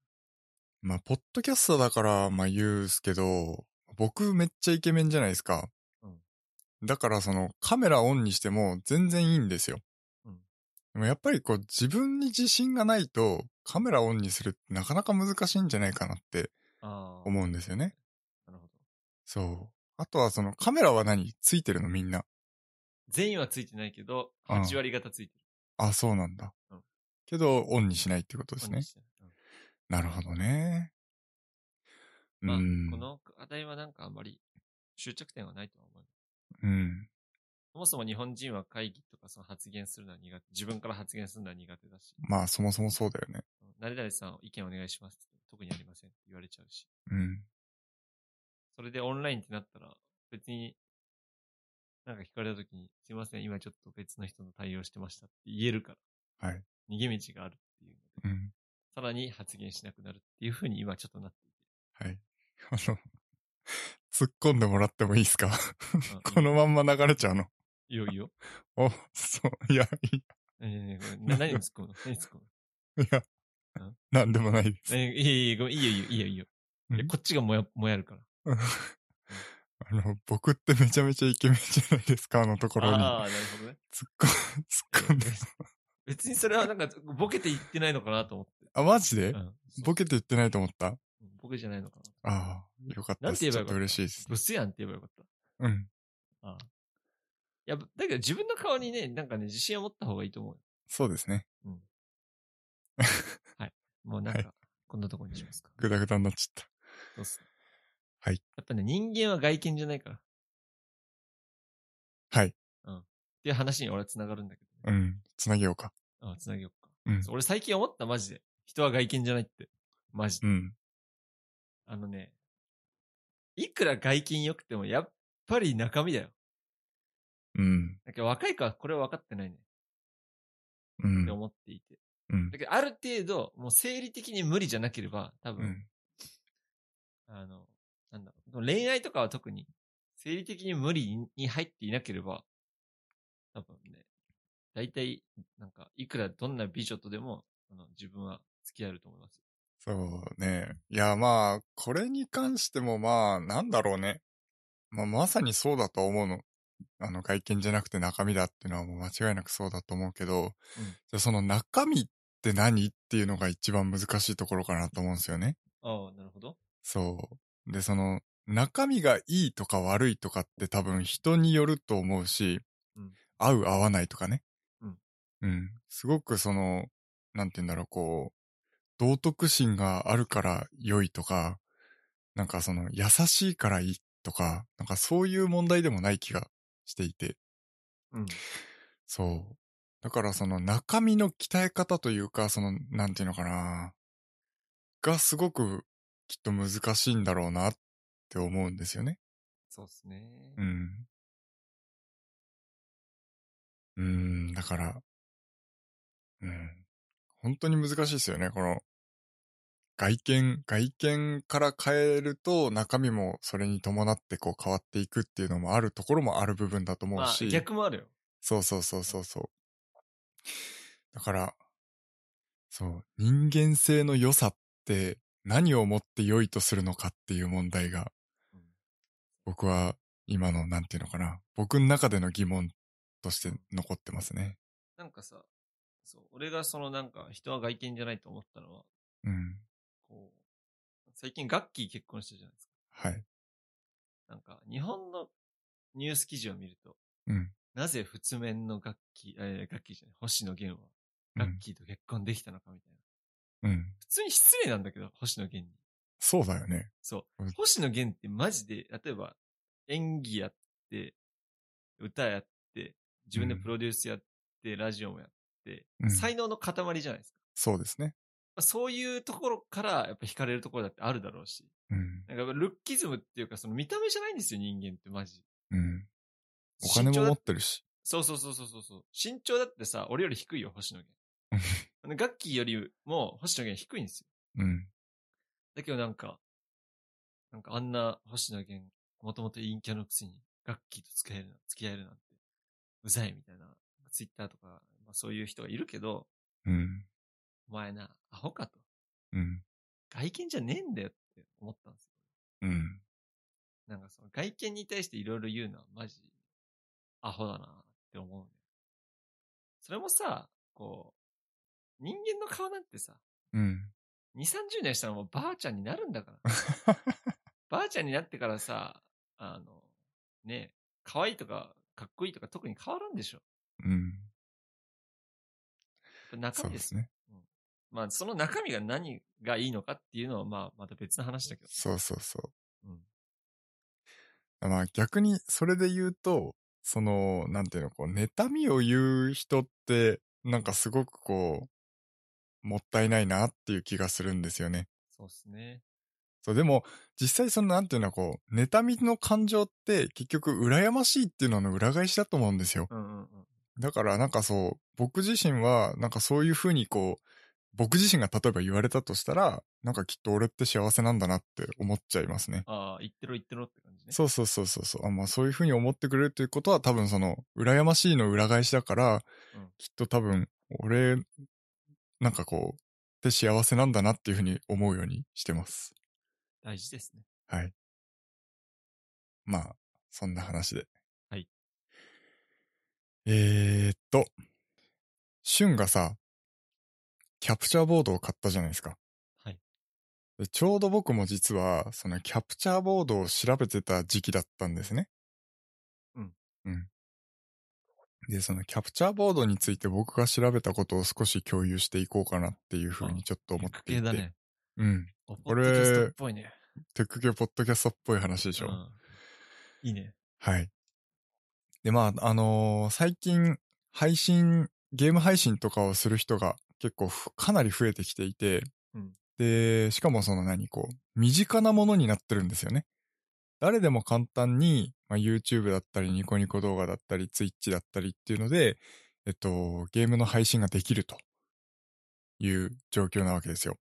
まあ、ポッドキャストだから、まあ言うすけど、僕めっちゃイケメンじゃないですか。うんだからそのカメラオンにしても全然いいんですよ。うんでもやっぱりこう自分に自信がないとカメラオンにするってなかなか難しいんじゃないかなってああ。思うんですよね。なるほど。そう。あとはそのカメラは何？ついてるのみんな。全員はついてないけど、うん8割方ついてる。あ、そうなんだ。うんけどオンにしないってことですねオンに。してるうんなるほどね。うまあ、んこ。の課題はなんかあんまり終着点はないとは思う。うん。そもそも日本人は会議とかその発言するのは苦手。自分から発言するのは苦手だし。まあそもそもそうだよね。誰々さん意見お願いしますって特にありませんって言われちゃうし。うん。それでオンラインってなったら、別に、なんか聞かれた時に、すいません、今ちょっと別の人の対応してましたって言えるから。はい。逃げ道があるっていうので、うん。さらに発言しなくなるっていう風に今ちょっとなっていて。はい。あの、突っ込んでもらってもいいですか？あ このまんま流れちゃうの。いいよいいよ。お、そう、いや、いえー、何に突っ込むの？何に突っ込むの？いやうん、なんでもないです。えー、いいよいいよいいよいいよいいよいいよ。いやうんこっちがもや、もやるから。あの、僕ってめちゃめちゃイケメンじゃないですか、あのところに。ああ、なるほどね。突っ込ん、突っ込んで。別にそれはなんか、ボケて言ってないのかなと思って。あ、マジで？うん。ボケて言ってないと思った？うんボケじゃないのかな。ああ、よかった。なんて言えばよかった？ちょっと嬉しいです。ブスやんって言えばよかった。うん。ああ。いや、だけど自分の顔にね、なんかね、自信を持った方がいいと思うよ。そうですね。うん。はい。もうなんはか、こんなとこにしますか。ぐだぐだになっちゃっそうっす。はい。やっぱね、人間は外見じゃないから。た。はい。っていう話に俺は繋がるんだけど、ね。うん。つなげようか。ああ、繋げようか。うんそう俺最近思った、マジで。人は外見じゃないって。マジで。うん。あのね、いくら外見良くても、やっぱり中身だよ。うん。だけど若い子はこれは分かってないね。うんって。思っていて。うんだ。けど、ある程度、もう生理的に無理じゃなければ、多分、うん。あの、なんだろう。恋愛とかは特に、生理的に無理に入っていなければ、多分ね、大体、なんか、いくらどんな美女とでも、あの自分は付き合えると思います。そうね。いや、まあ、これに関してもまあ、なんだろうね。まあ、まさにそうだと思うの。あの、外見じゃなくて中身だっていうのはもう間違いなくそうだと思うけど、じゃあその中身って何っていうのが一番難しいところかなと思うんですよね。ああ、なるほど。そう。で、その、中身がいいとか悪いとかって多分人によると思うし、うん合う合わないとかね。うん。うん。すごくその、なんて言うんだろう、こう、道徳心があるから良いとか、なんかその、優しいからいいとか、なんかそういう問題でもない気がしていて。うん。そう。だからその中身の鍛え方というか、その、なんていうのかな。がすごくきっと難しいんだろうなって思うんですよね。そうっすね。うん。うーん、だから、うん。本当に難しいですよね、この、外見、外見から変えると中身もそれに伴ってこう変わっていくっていうのもあるところもある部分だと思まあうし。、逆もあるよ。そうそうそうそうそう。だから、そう、人間性の良さって何をもって良いとするのかっていう問題が、うん僕は今の、なんていうのかな、僕の中での疑問として残ってますね。なんかさ、そう、俺がそのなんか人は外見じゃないと思ったのは、うん。こう、最近ガッキー結婚したじゃないですか。はい。なんか、日本のニュース記事を見ると、うん。なぜ仏面のガッキー、えー、ガッキーじゃない、星野源は、うん。ガッキーと結婚できたのかみたいな。うん。普通に失礼なんだけど、星野源に。そうだよね。そううん。星野源ってマジで、例えば、演技やって、歌やって、自分でプロデュースやって、ラジオもやっ才能の塊じゃないですか。そうですね。まあそういうところから、やっぱ惹かれるところだってあるだろうし。うん。なんか、ルッキズムっていうか、その見た目じゃないんですよ、人間ってマジ。うん。お金も持ってるし。そうそうそうそうそうそう。身長だってさ、俺より低いよ、星野源。ガッキーよりも星野源低いんですよ。うん。だけどなんか、なんかあんな星野源、もともと陰キャのくせに、ガッキーと付き合えるな、付き合えるなんて、うざいみたいな、ツイッターとか、まあ、そういう人がいるけど、うん。お前な、アホかと。うん。外見じゃねえんだよって思ったんですよ。うん。なんかその外見に対していろいろ言うのはマジ、アホだなって思うね。それもさ、こう、人間の顔なんてさ、うん。2、30年したらもうばあちゃんになるんだから。ばあちゃんになってからさ、あの、ね、可愛いとか、かっこいいとか特に変わるんでしょ。うん。中身ですすそうでね。まあ、その中身が何がいいのかっていうのは、まあ、また別の話だけど。そうそうそう。うん。まあ逆にそれで言うと、その、なんていうの、こう、妬みを言う人って、なんかすごくこう、もったいないなっていう気がするんですよね。そうっすね。そう、でも、実際その、なんていうの、こう、妬みの感情って結局、羨ましいっていうのの裏返しだと思うんですよ。うんうんうん。だからなんかそう、僕自身は、なんかそういうふうにこう、僕自身が例えば言われたとしたら、なんかきっと俺って幸せなんだなって思っちゃいますね。ああ、言ってろ言ってろって感じね。そうそうそうそうそう。あまあそういうふうに思ってくれるということは多分その、羨ましいの裏返しだから、うんきっと多分、俺、なんかこう、って幸せなんだなっていうふうに思うようにしてます。大事ですね。はい。まあ、そんな話で。はい。えーっと、シュンがさ、キャプチャーボードを買ったじゃないですか。はい。でちょうど僕も実は、そのキャプチャーボードを調べてた時期だったんですね。うん。うん。で、そのキャプチャーボードについて僕が調べたことを少し共有していこうかなっていうふうにちょっと思っていて。系だね。うん。これ。テック系ポッドキャストっぽい話でしょ。うん。いいね。はい。で、まあ、あのー最近、配信、ゲーム配信とかをする人が結構ふかなり増えてきていて、うんで、しかもその何、こう、身近なものになってるんですよね。誰でも簡単に、まあ、YouTube だったり、ニコニコ動画だったり、Twitch だったりっていうので、えっと、ゲームの配信ができるという状況なわけですよ。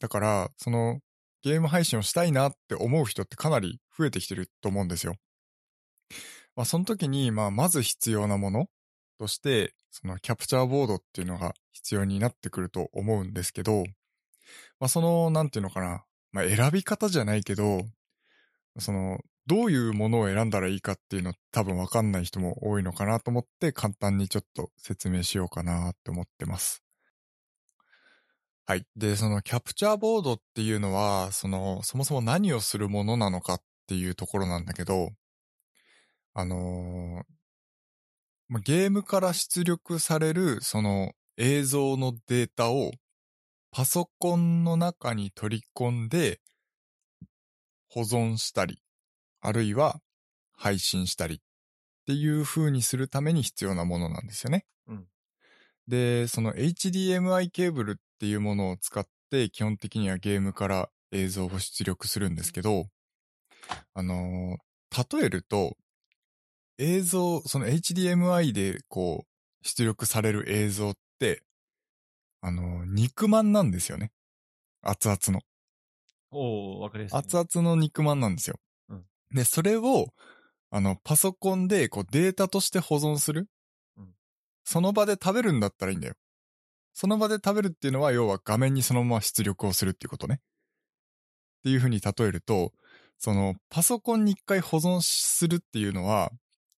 だから、その、ゲーム配信をしたいなって思う人ってかなり増えてきてると思うんですよ。まあ、その時に、まあ、まず必要なものとして、そのキャプチャーボードっていうのが必要になってくると思うんですけど、まあ、その、なんていうのかな、まあ、選び方じゃないけど、その、どういうものを選んだらいいかっていうの多分わかんない人も多いのかなと思って簡単にちょっと説明しようかなって思ってます。はい。で、そのキャプチャーボードっていうのは、その、そもそも何をするものなのかっていうところなんだけど、あのーまあゲームから出力されるその映像のデータをパソコンの中に取り込んで保存したり、あるいは配信したりっていう風にするために必要なものなんですよね。うんで、その HDMI ケーブルっていうものを使って基本的にはゲームから映像を出力するんですけど、あのー例えると、映像、その HDMI でこう、出力される映像って、あのー肉まんなんですよね。熱々の。おおわかりやすいね。熱々の肉まんなんですよ。うんで、それを、あの、パソコンでこうデータとして保存する。うんその場で食べるんだったらいいんだよ。その場で食べるっていうのは、要は画面にそのまま出力をするっていうことね。っていう風に例えると、その、パソコンに一回保存するっていうのは、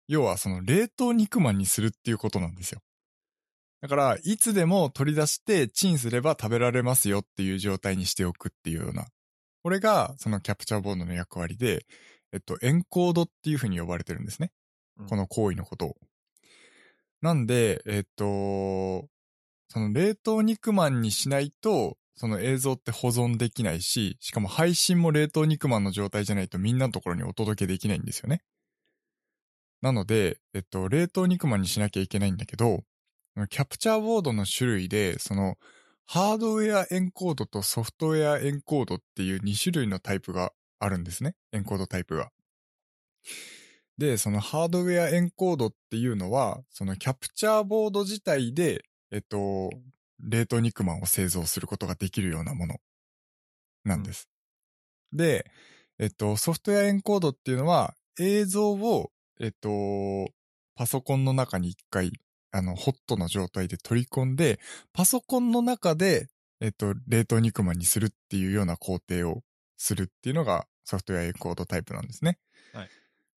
要はその冷凍肉まんにするっていうことなんですよ。だから、いつでも取り出してチンすれば食べられますよっていう状態にしておくっていうような。これが、そのキャプチャーボードの役割で、えっと、エンコードっていう風に呼ばれてるんですね。うんこの行為のことを。なんで、えっと、その冷凍肉まんにしないと、その映像って保存できないし、しかも配信も冷凍肉まんの状態じゃないとみんなのところにお届けできないんですよね。なので、えっと、冷凍肉まんにしなきゃいけないんだけど、キャプチャーボードの種類で、その、ハードウェアエンコードとソフトウェアエンコードっていう2種類のタイプがあるんですね。エンコードタイプが。で、そのハードウェアエンコードっていうのは、そのキャプチャーボード自体で、えっと、冷凍肉まんを製造することができるようなものなんです。で、えっと、ソフトウェアエンコードっていうのは、映像を、えっと、パソコンの中に一回、あの、ホットの状態で取り込んで、パソコンの中で、えっと、冷凍肉まんにするっていうような工程をするっていうのがソフトウェアエンコードタイプなんですね。はい。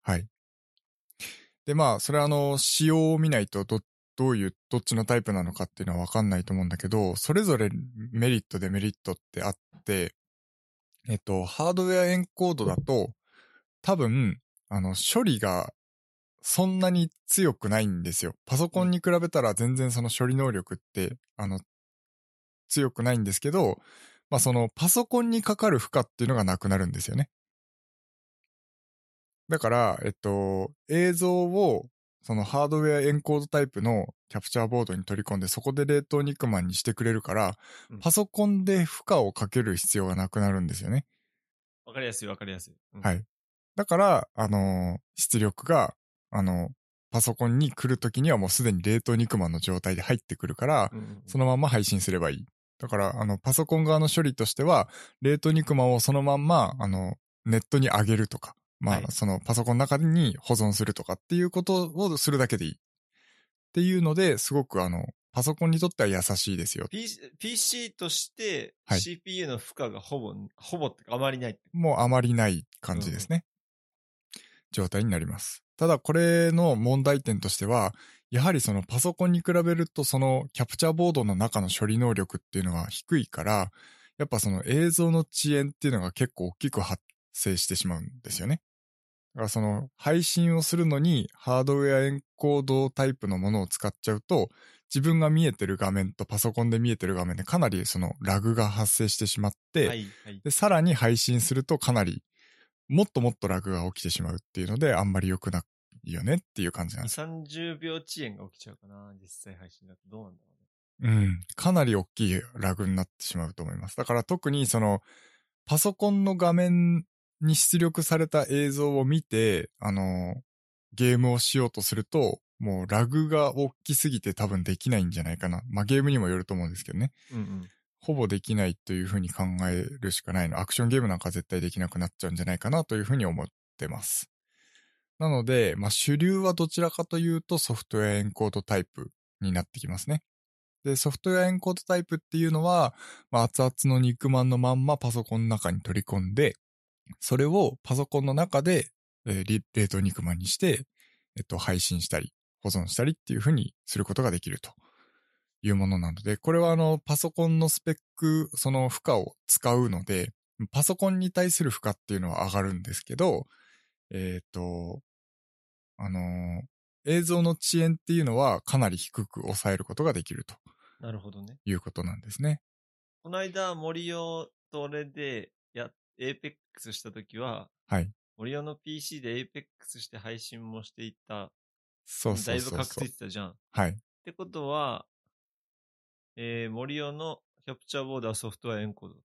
はい。で、まあ、それはあの、仕様を見ないとど、どういう、どっちのタイプなのかっていうのはわかんないと思うんだけど、それぞれメリット、デメリットってあって、えっと、ハードウェアエンコードだと、多分、あの、処理がそんなに強くないんですよ。パソコンに比べたら全然その処理能力って、あの、強くないんですけど、まあそのパソコンにかかる負荷っていうのがなくなるんですよね。だから、えっと、映像をそのハードウェアエンコードタイプのキャプチャーボードに取り込んで、そこで冷凍肉まんにしてくれるからうん、パソコンで負荷をかける必要がなくなるんですよね。わかりやすいわかりやすい。うんはい。だから、あのー出力が、あのパソコンに来るときにはもうすでに冷凍肉まんの状態で入ってくるから、うんうんうんそのまま配信すればいい。だから、あの、パソコン側の処理としては、冷凍肉まんをそのまんま、あの、ネットに上げるとか、まあ、はいそのパソコンの中に保存するとかっていうことをするだけでいい。っていうので、すごくあの、パソコンにとっては優しいですよ。PC, としてはい CPU の負荷がほぼ、ほぼってかあまりない。もうあまりない感じですね。状態になります。ただこれの問題点としては、やはりそのパソコンに比べるとそのキャプチャーボードの中の処理能力っていうのが低いから、やっぱその映像の遅延っていうのが結構大きく発生してしまうんですよね。だからその配信をするのにハードウェアエンコードタイプのものを使っちゃうと、自分が見えてる画面とパソコンで見えてる画面でかなりそのラグが発生してしまって、はい、はい。で、さらに配信するとかなり、もっともっとラグが起きてしまうっていうので、あんまり良くないよねっていう感じなんです。30秒遅延が起きちゃうかな、実際配信だとどうなんだろうん。かなり大きいラグになってしまうと思います。だから特にその、パソコンの画面に出力された映像を見て、あの、ゲームをしようとすると、もうラグが大きすぎて多分できないんじゃないかな。まあゲームにもよると思うんですけどね。うね。うんうん。ほぼできないというふうに考えるしかないの。アクションゲームなんか絶対できなくなっちゃうんじゃないかなというふうに思ってます。なので、まあ主流はどちらかというとソフトウェアエンコードタイプになってきますね。で、ソフトウェアエンコードタイプっていうのは、まあ熱々の肉まんのまんまパソコンの中に取り込んで、それをパソコンの中で、えー冷凍肉まんにして、えっと、配信したり、保存したりっていうふうにすることができるというものなので、これはあの、パソコンのスペック、その負荷を使うので、パソコンに対する負荷っていうのは上がるんですけど、えっ、と、あのー映像の遅延っていうのはかなり低く抑えることができるとなるほどね。いうことなんですね。この間、森尾と俺で、や、APEX した時は、はい。森尾の PC で APEX して配信もしていた。そうそうそうそうだいぶ隠つい。てたじゃん。っはい。てことは、えー、森尾のキャプチャーボードはソフトウェアエンコードだっ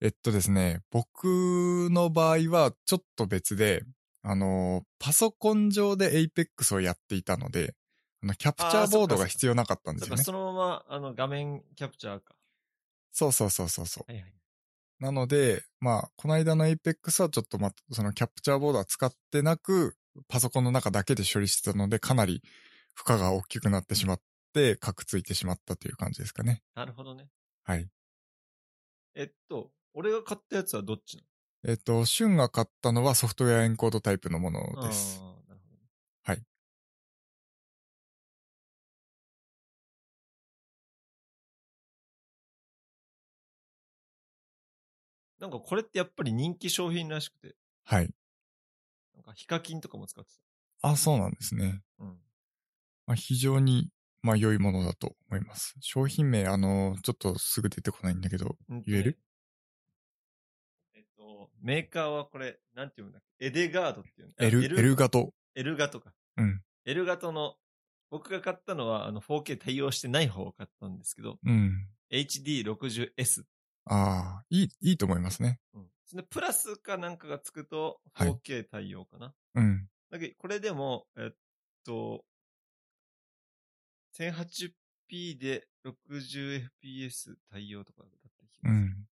えっとですね、僕の場合はちょっと別で、あのーパソコン上で Apex をやっていたので、あの、キャプチャーボードが必要なかったんた。ですよね。だからそのまま、あの、画面キャプチャーか。そうそうそうそうそう。はいはい。なので、まあ、この間の Apex はちょっとま、そのキャプチャーボードは使ってなく、パソコンの中だけで処理してたので、かなり負荷が大きくなってしまって、カクついてしまったという感じですかね。なるほどね。はい。えっと、俺が買ったやつはどっちなえっと、シュンが買ったのはソフトウェアエンコードタイプのもののです。あーなるほどね。はい。なんかこれってやっぱり人気商品らしくて、はい。なんかヒカキンとかも使ってあ、そうなんですね。た。うん。まあ、非常に、まあ、良いものだと思います。商品名、あの、ちょっとすぐ出てこないんだけど、うんと言える？えっと、メーカーはこれ、なんていうんだっけ？エデガードっていうの。あエル、エルガト。エルガトか。うん。エルガトの、僕が買ったのは、あの、4K 対応してない方を買ったんですけど、うん。HD60S。ああ、いい、いいと思いますね。うん。それでプラスかなんかがつくと、はい 4K 対応かな。うん。だけど、これでも、えっと、1080p で 60fps 対応とかだった気がする。うん。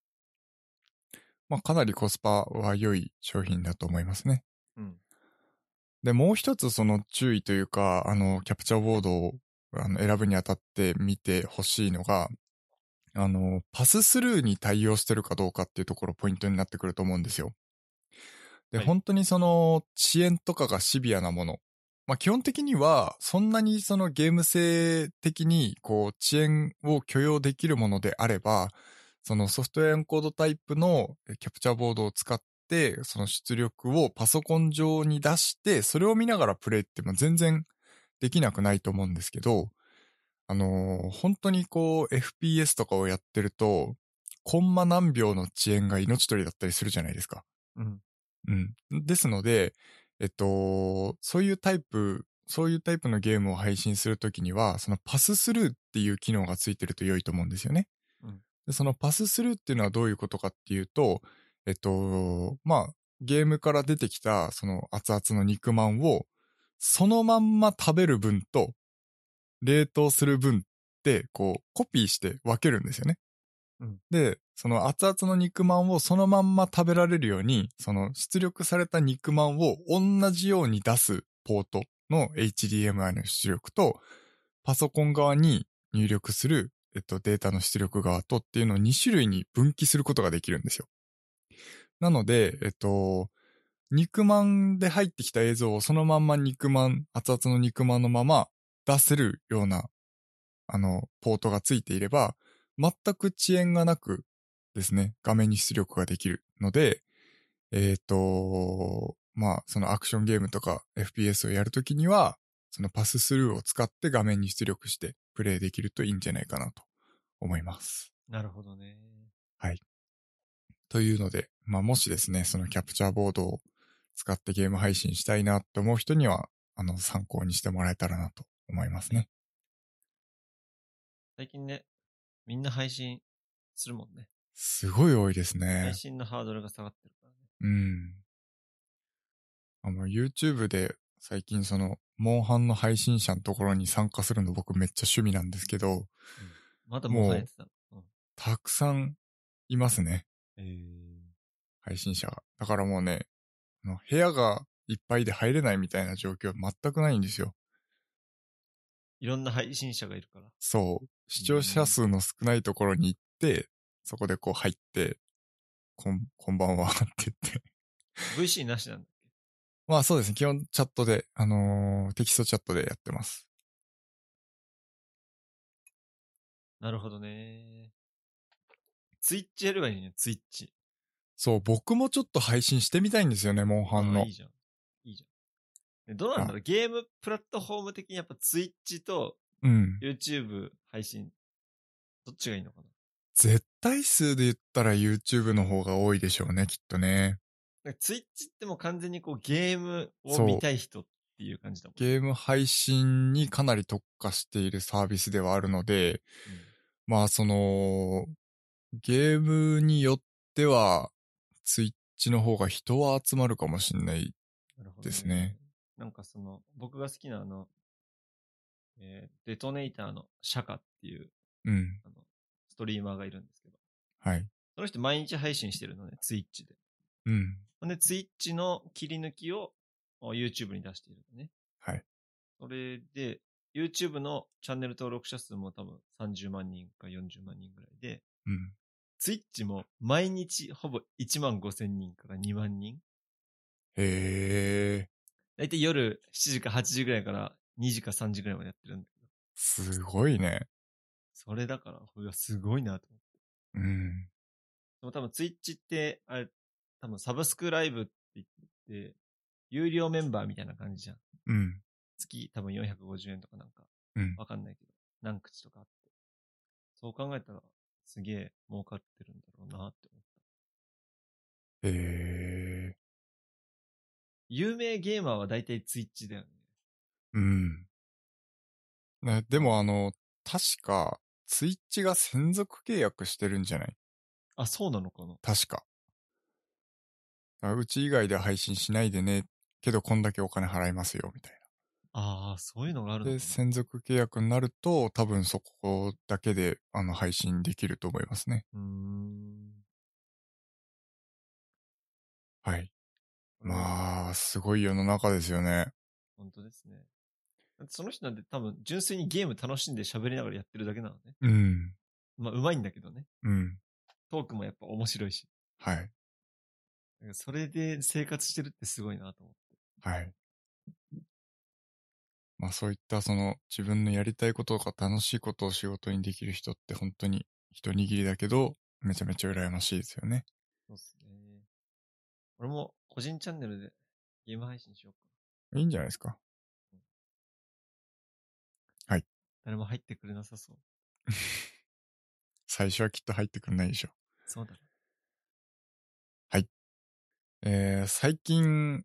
まあ、かなりコスパは良い商品だと思いますね。うん。で、もう一つその注意というか、あの、キャプチャーボードをあの選ぶにあたって見てほしいのが、あの、パススルーに対応してるかどうかっていうところポイントになってくると思うんですよ。で、はい本当にその遅延とかがシビアなもの。まあ基本的にはそんなにそのゲーム性的にこう遅延を許容できるものであれば、そのソフトウェアエンコードタイプのえキャプチャーボードを使って、その出力をパソコン上に出して、それを見ながらプレイっても全然できなくないと思うんですけど、あのー本当にこう FPS とかをやってると、コンマ何秒の遅延が命取りだったりするじゃないですか。うん。うん。ですので、えっと、そういうタイプ、そういうタイプのゲームを配信するときには、そのパススルーっていう機能がついてると良いと思うんですよね。うんでそのパススルーっていうのはどういうことかっていうと、えっと、まあ、ゲームから出てきたその熱々の肉まんを、そのまんま食べる分と、冷凍する分って、こう、コピーして分けるんですよね。で、その熱々の肉まんをそのまんま食べられるように、その出力された肉まんを同じように出すポートの HDMI の出力と、パソコン側に入力する、えっと、データの出力側とっていうのを2種類に分岐することができるんですよ。なので、えっと、肉まんで入ってきた映像をそのまんま肉まん、熱々の肉まんのまま出せるような、あの、ポートがついていれば、全く遅延がなくですね、画面に出力ができるので、えっ、と、まあ、そのアクションゲームとか FPS をやるときには、そのパススルーを使って画面に出力してプレイできるといいんじゃないかなと思います。なるほどね。というので、まあ、もしですね、そのキャプチャーボードを使ってゲーム配信したいなって思う人には、あの、参考にしてもらえたらなと思いますね。最近ね、みんな配信するもんね。すごい多いですね配。信のハードルが下がってるからね。うん。あの、YouTube で最近その、モンハンの配信者のところに参加するの僕めっちゃ趣味なんですけど、まだもうやってたの。うんたくさんいますね、えー配信者が。だからもうね、あの部屋がいっぱいで入れないみたいな状況全くないんですよ。いろんな配信者がいるから。そう。視聴者数の少ないところに行って、そこでこう入って、こん、こんばんはって言って。VC なしなんだっけ？まあそうですね。基本チャットで、あのーテキストチャットでやってます。なるほどね。ツイッチやればいいね、ツイッチ。そう、僕もちょっと配信してみたいんですよね、モンハンのあいい。じゃん。どうなんだろう？ゲームプラットフォーム的にやっぱツイッチとうん。YouTube 配信、どっちがいいのかな？絶対数で言ったら YouTube の方が多いでしょうね、きっとね。なんかツイッチってもう完全にこうゲームを見たい人っていう感じだもん。ゲーム配信にかなり特化しているサービスではあるので、まあその、ゲームによっては、ツイッチの方が人は集まるかもしんない。ですね。なんかその、僕が好きなあの、えーデトネーターのシャカっていううん。あのストリーマーがいるんですけど、はい。その人毎日配信してるのね、ツイッチで。うん。ほんで、ツイッチの切り抜きをお YouTube に出しているのね。はい。それで、YouTube のチャンネル登録者数も多分30万人か40万人ぐらいで、うん。ツイッチも毎日ほぼ1万5千人から2万人。へえ、だいたい夜7時か8時ぐらいから2時か3時ぐらいまでやってるんだけど。すごいね。それだから、うわすごいなと思って。うん。でも多分ツイッチって、あれ、多分サブスクライブって言って、有料メンバーみたいな感じじゃん。うん。月多分450円とかなんか、うん。わかんないけど、何口とかあって。そう考えたら、すげえ儲かってるんだろうなって思った。へえ、有名ゲーマーは大体ツイッチだよね。うん。ね、でもあの、確か、ツイッチが専属契約してるんじゃない？あ、そうなのかな？確か。あうち以外で配信しないでね、けどこんだけお金払いますよ、みたいああ、そういうのがあるな。で、専属契約になると、多分そこだけで、あの、配信できると思いますね。うーん。はい。あ。まあ、すごい世の中ですよね。本当ですね。だってその人なんて多分純粋にゲーム楽しんで喋りながらやってるだけなのね。うん。まあ、うまいんだけどね。うん。トークもやっぱ面白いし。はい。なんかそれで生活してるってすごいなと思って。はい。まあそういったその自分のやりたいこととか楽しいことを仕事にできる人って本当に一握りだけど、めちゃめちゃ羨ましいですよね。そうっすね。俺も個人チャンネルでゲーム配信しようかいいんじゃないですか。な。誰も入ってくれなさそう。最初はきっと入ってくんないでしょ。そうだね。えー、最近、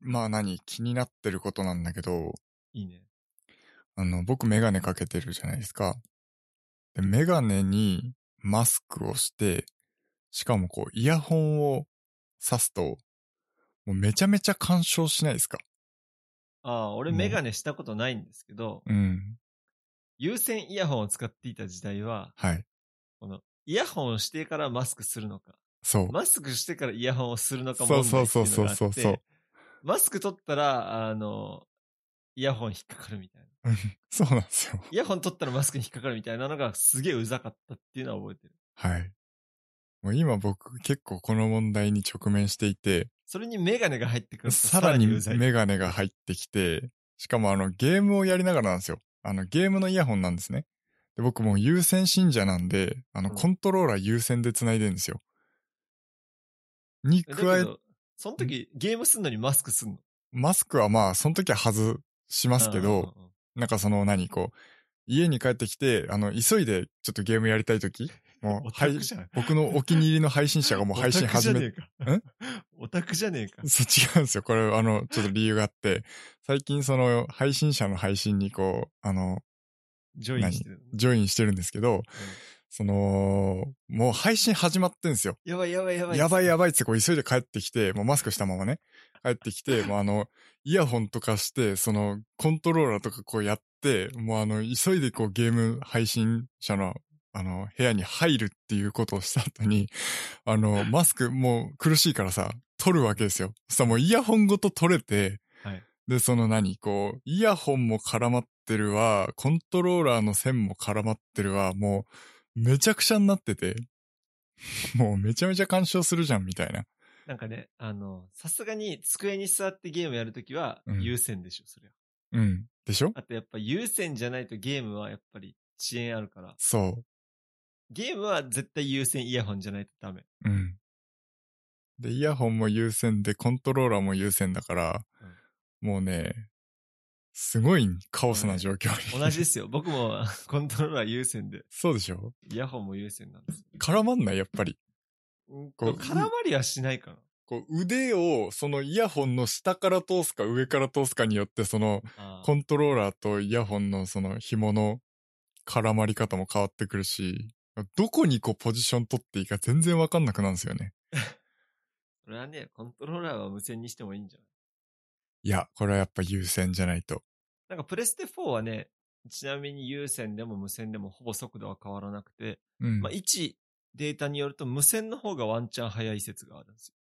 まあ何、気になってることなんだけど、いいね。あの、僕メガネかけてるじゃないですか。で、メガネにマスクをして、しかもこう、イヤホンを挿すと、もうめちゃめちゃ干渉しないですか？ああ、俺メガネしたことないんですけど、うん。有線イヤホンを使っていた時代は、はい。この、イヤホンをしてからマスクするのか、そう。マスクしてからイヤホンをするのかそうそうそうそうそうマスク取ったら、あの、イヤホン引っかかるみたいな。うんそうなんですよ。イヤホン取ったらマスクに引っかかるみたいなのがすげえうざかったっていうのは覚えてる。はい。もう今僕結構この問題に直面していて、それにメガネが入ってくるとさらに。メガネが入ってきて、しかもあのゲームをやりながらなんですよ。あのゲームのイヤホンなんですね。で僕もう有線信者なんで、あのうんコントローラー有線で繋いでるんですよ。にだ加えその時ゲームすんのにマスクすんの？マスクはまあその時は外しますけど、うんうんうんなんかその何こう、家に帰ってきて、あの急いでちょっとゲームやりたい時、もうオタクじゃん。僕のお気に入りの配信者がもう配信始めオタクじゃねえか。オタクじゃねえか。そう違うんですよ。これ、あの、ちょっと理由があって、最近その配信者の配信にこう、あの、ジョインしてる。ジョインしてるんですけど、その、もう配信始まってんですよ。やばいやばいやばい。やばいやばいってこう急いで帰ってきて、もうマスクしたままね、帰ってきて、もうあの、イヤホンとかして、その、コントローラーとかこうやって、もうあの、急いでこうゲーム配信者の、あの、部屋に入るっていうことをした後に、あの、マスクもう苦しいからさ、取るわけですよ。そしたらもうイヤホンごと取れて、はいで、その何こう、イヤホンも絡まってるわ、コントローラーの線も絡まってるわ、もう、めちゃくちゃになってて、もうめちゃめちゃ干渉するじゃん、みたいな。なんかね、あの、さすがに机に座ってゲームやるときはうん優先でしょ、そりゃ。うん。でしょ？あとやっぱ優先じゃないとゲームはやっぱり遅延あるから、そゲームは絶対優先イヤホンじゃないとダメ。う。うん。で、イヤホンも優先で、コントローラーも優先だから、もうね、すごいカオスな状況に。同じですよ。僕もコントローラー優先で、そうでしょ？イヤホンも優先なんです。絡まんない、やっぱり。うんこう絡まりはしないかな。こう腕を、そのイヤホンの下から通すか上から通すかによって、その、コントローラーとイヤホンのその紐の絡まり方も変わってくるし、どこにこうポジション取っていいか全然わかんなくなるんですよね。それはね、コントローラーは無線にしてもいいんじゃない？いや、これはやっぱ優先じゃないと。なんかプレステ4はね、ちなみに有線でも無線でもほぼ速度は変わらなくて、うん。まあ、1データによると無線の方がワンチャン速い説があるんですよ。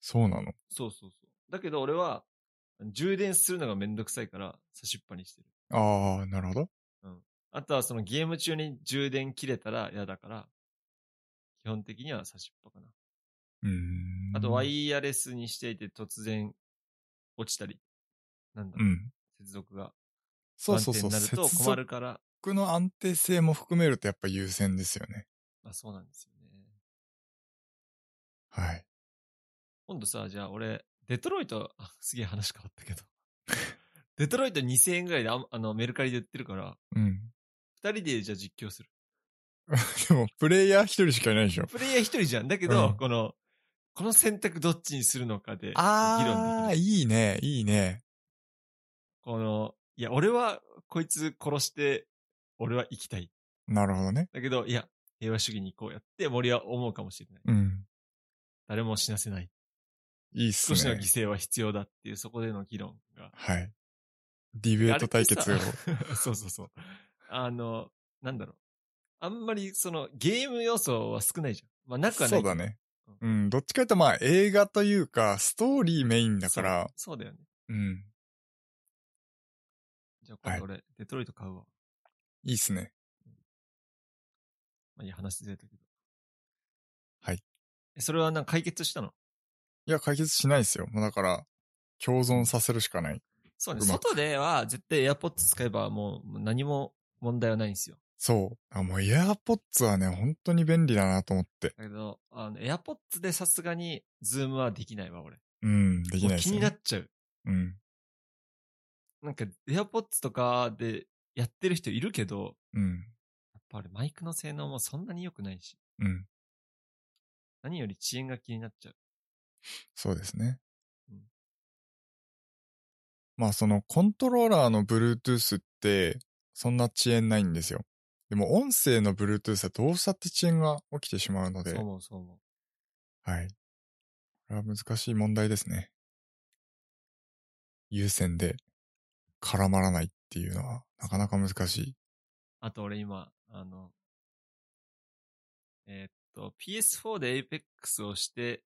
そうなの？そうそうそう。だけど俺は、充電するのがめんどくさいから差しっぱにしてる。ああ、なるほど。あとはそのゲーム中に充電切れたら嫌だから、基本的には差しっぱかな。うーん。あとワイヤレスにしていて突然落ちたり、なんだろう、うん。接続がそうそうそう。定になると接困るから、続の安定性も含めるとやっぱ優先ですよね。まあそうなんですよね。はい。今度さ、じゃあ俺、デトロイト、あ、すげえ話変わったけど。デトロイト2000円ぐらいでああのメルカリで売ってるから、うん。二人でじゃあ実況する。でも、プレイヤー一人しかいないでしょ。プレイヤー一人じゃん。だけど、うんこの、この選択どっちにするのかで議論できる。いいね、いいね。この、いや、俺はこいつ殺して、俺は生きたい。なるほどね。だけど、いや、平和主義に行こうやって森は思うかもしれない。うん。誰も死なせない。いいっすね少しの犠。牲は必要だっていう、そこでの議論が。はい。ディベート対決を そうそうそう。あの、なんだろう。あんまりそのゲーム要素は少ないじゃん。まあなくはない。そうだね。うん、どっちかというとまあ映画というか、ストーリーメインだから、そう。だよね。うん。じゃあ今度俺、デトロイト買うわ。いいっすね。まあいいや話ずれたけど。はい。え。それはなんか解決したの？いや、解決しないですよ。もうだから、共存させるしかない。そうね、外では絶対 AirPods 使えばもう何も問題はないんですよ。そう。あもう AirPods はね、本当に便利だなと思って。だけど、あの、AirPods でさすがに、ズームはできないわ、俺。うん、できないですもう気になね。っちゃう。うん、なんか、AirPods とかでやってる人いるけど、うん、やっぱ俺マイクの性能もそんなに良くないし、うん。何より遅延が気になっちゃう。そうですね。うんまあそのコントローラーの Bluetooth ってそんな遅延ないんですよ。でも音声の Bluetooth はどうしたって遅延が起きてしまうので、そう思う、そう思う。はい。これは難しい問題ですね。有線で絡まらないっていうのはなかなか難しい。あと俺今、あの、えーっと、PS4 で Apex をして、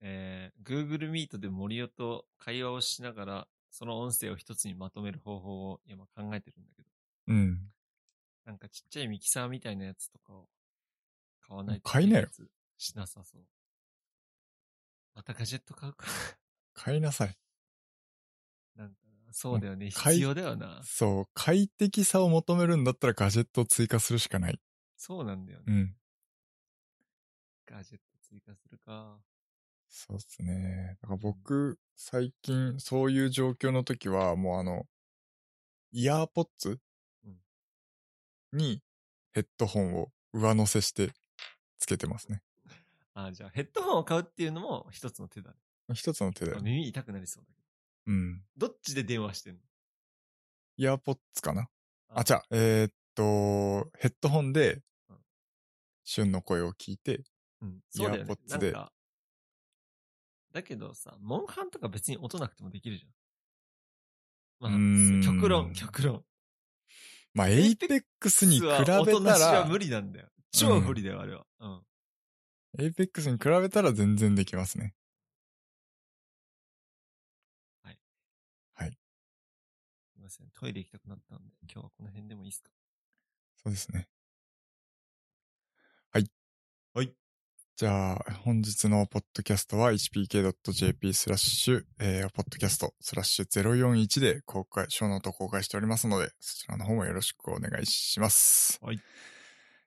えー、Google Meet で森尾と会話をしながら、その音声を一つにまとめる方法を今考えてるんだけど、うん。なんかちっちゃいミキサーみたいなやつとかを買わないと買いなよしなさそう。またガジェット買うか。買いなさい。なんかな、そうだよね。必要だよな。そう。快適さを求めるんだったらガジェットを追加するしかない。そうなんだよね。うん。ガジェット追加するか。そうっすね。だから僕、最近、そういう状況の時は、もうあの、イヤーポッツうんにヘッドホンを上乗せしてつけてますね。あ、じゃあヘッドホンを買うっていうのも一つの手だね。一つの手だよね。耳痛くなりそうだけうん。ど。どっちで電話してんの？イヤーポッツかなあ、じゃあ、えーっと、ヘッドホンでうん、旬の声を聞いて、うん。そうだよね。イヤーポッツでなんか、だけどさ、モンハンとか別に音なくてもできるじゃん。まあ極論、極論。まあ、エイペックスに比べた音なしはら、無理なんだよ。超無理だよ、あれは。うん。エイペックスに比べたら全然できますね。すいません。トイレ行きたくなったんで、今日はこの辺でもいいですか？そうですね。はい。はい。じゃあ、本日のポッドキャストは hpk.jp スラッシュ、えー、ポッドキャストスラッシュ041で公開、ショーノート公開しておりますので、そちらの方もよろしくお願いします。はい。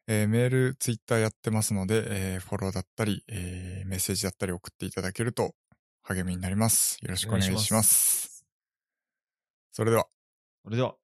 えーメール、ツイッターやってますので、えーフォローだったり、えーメッセージだったり送っていただけると励みになります。よろしくお願いします。す。それでは。それでは。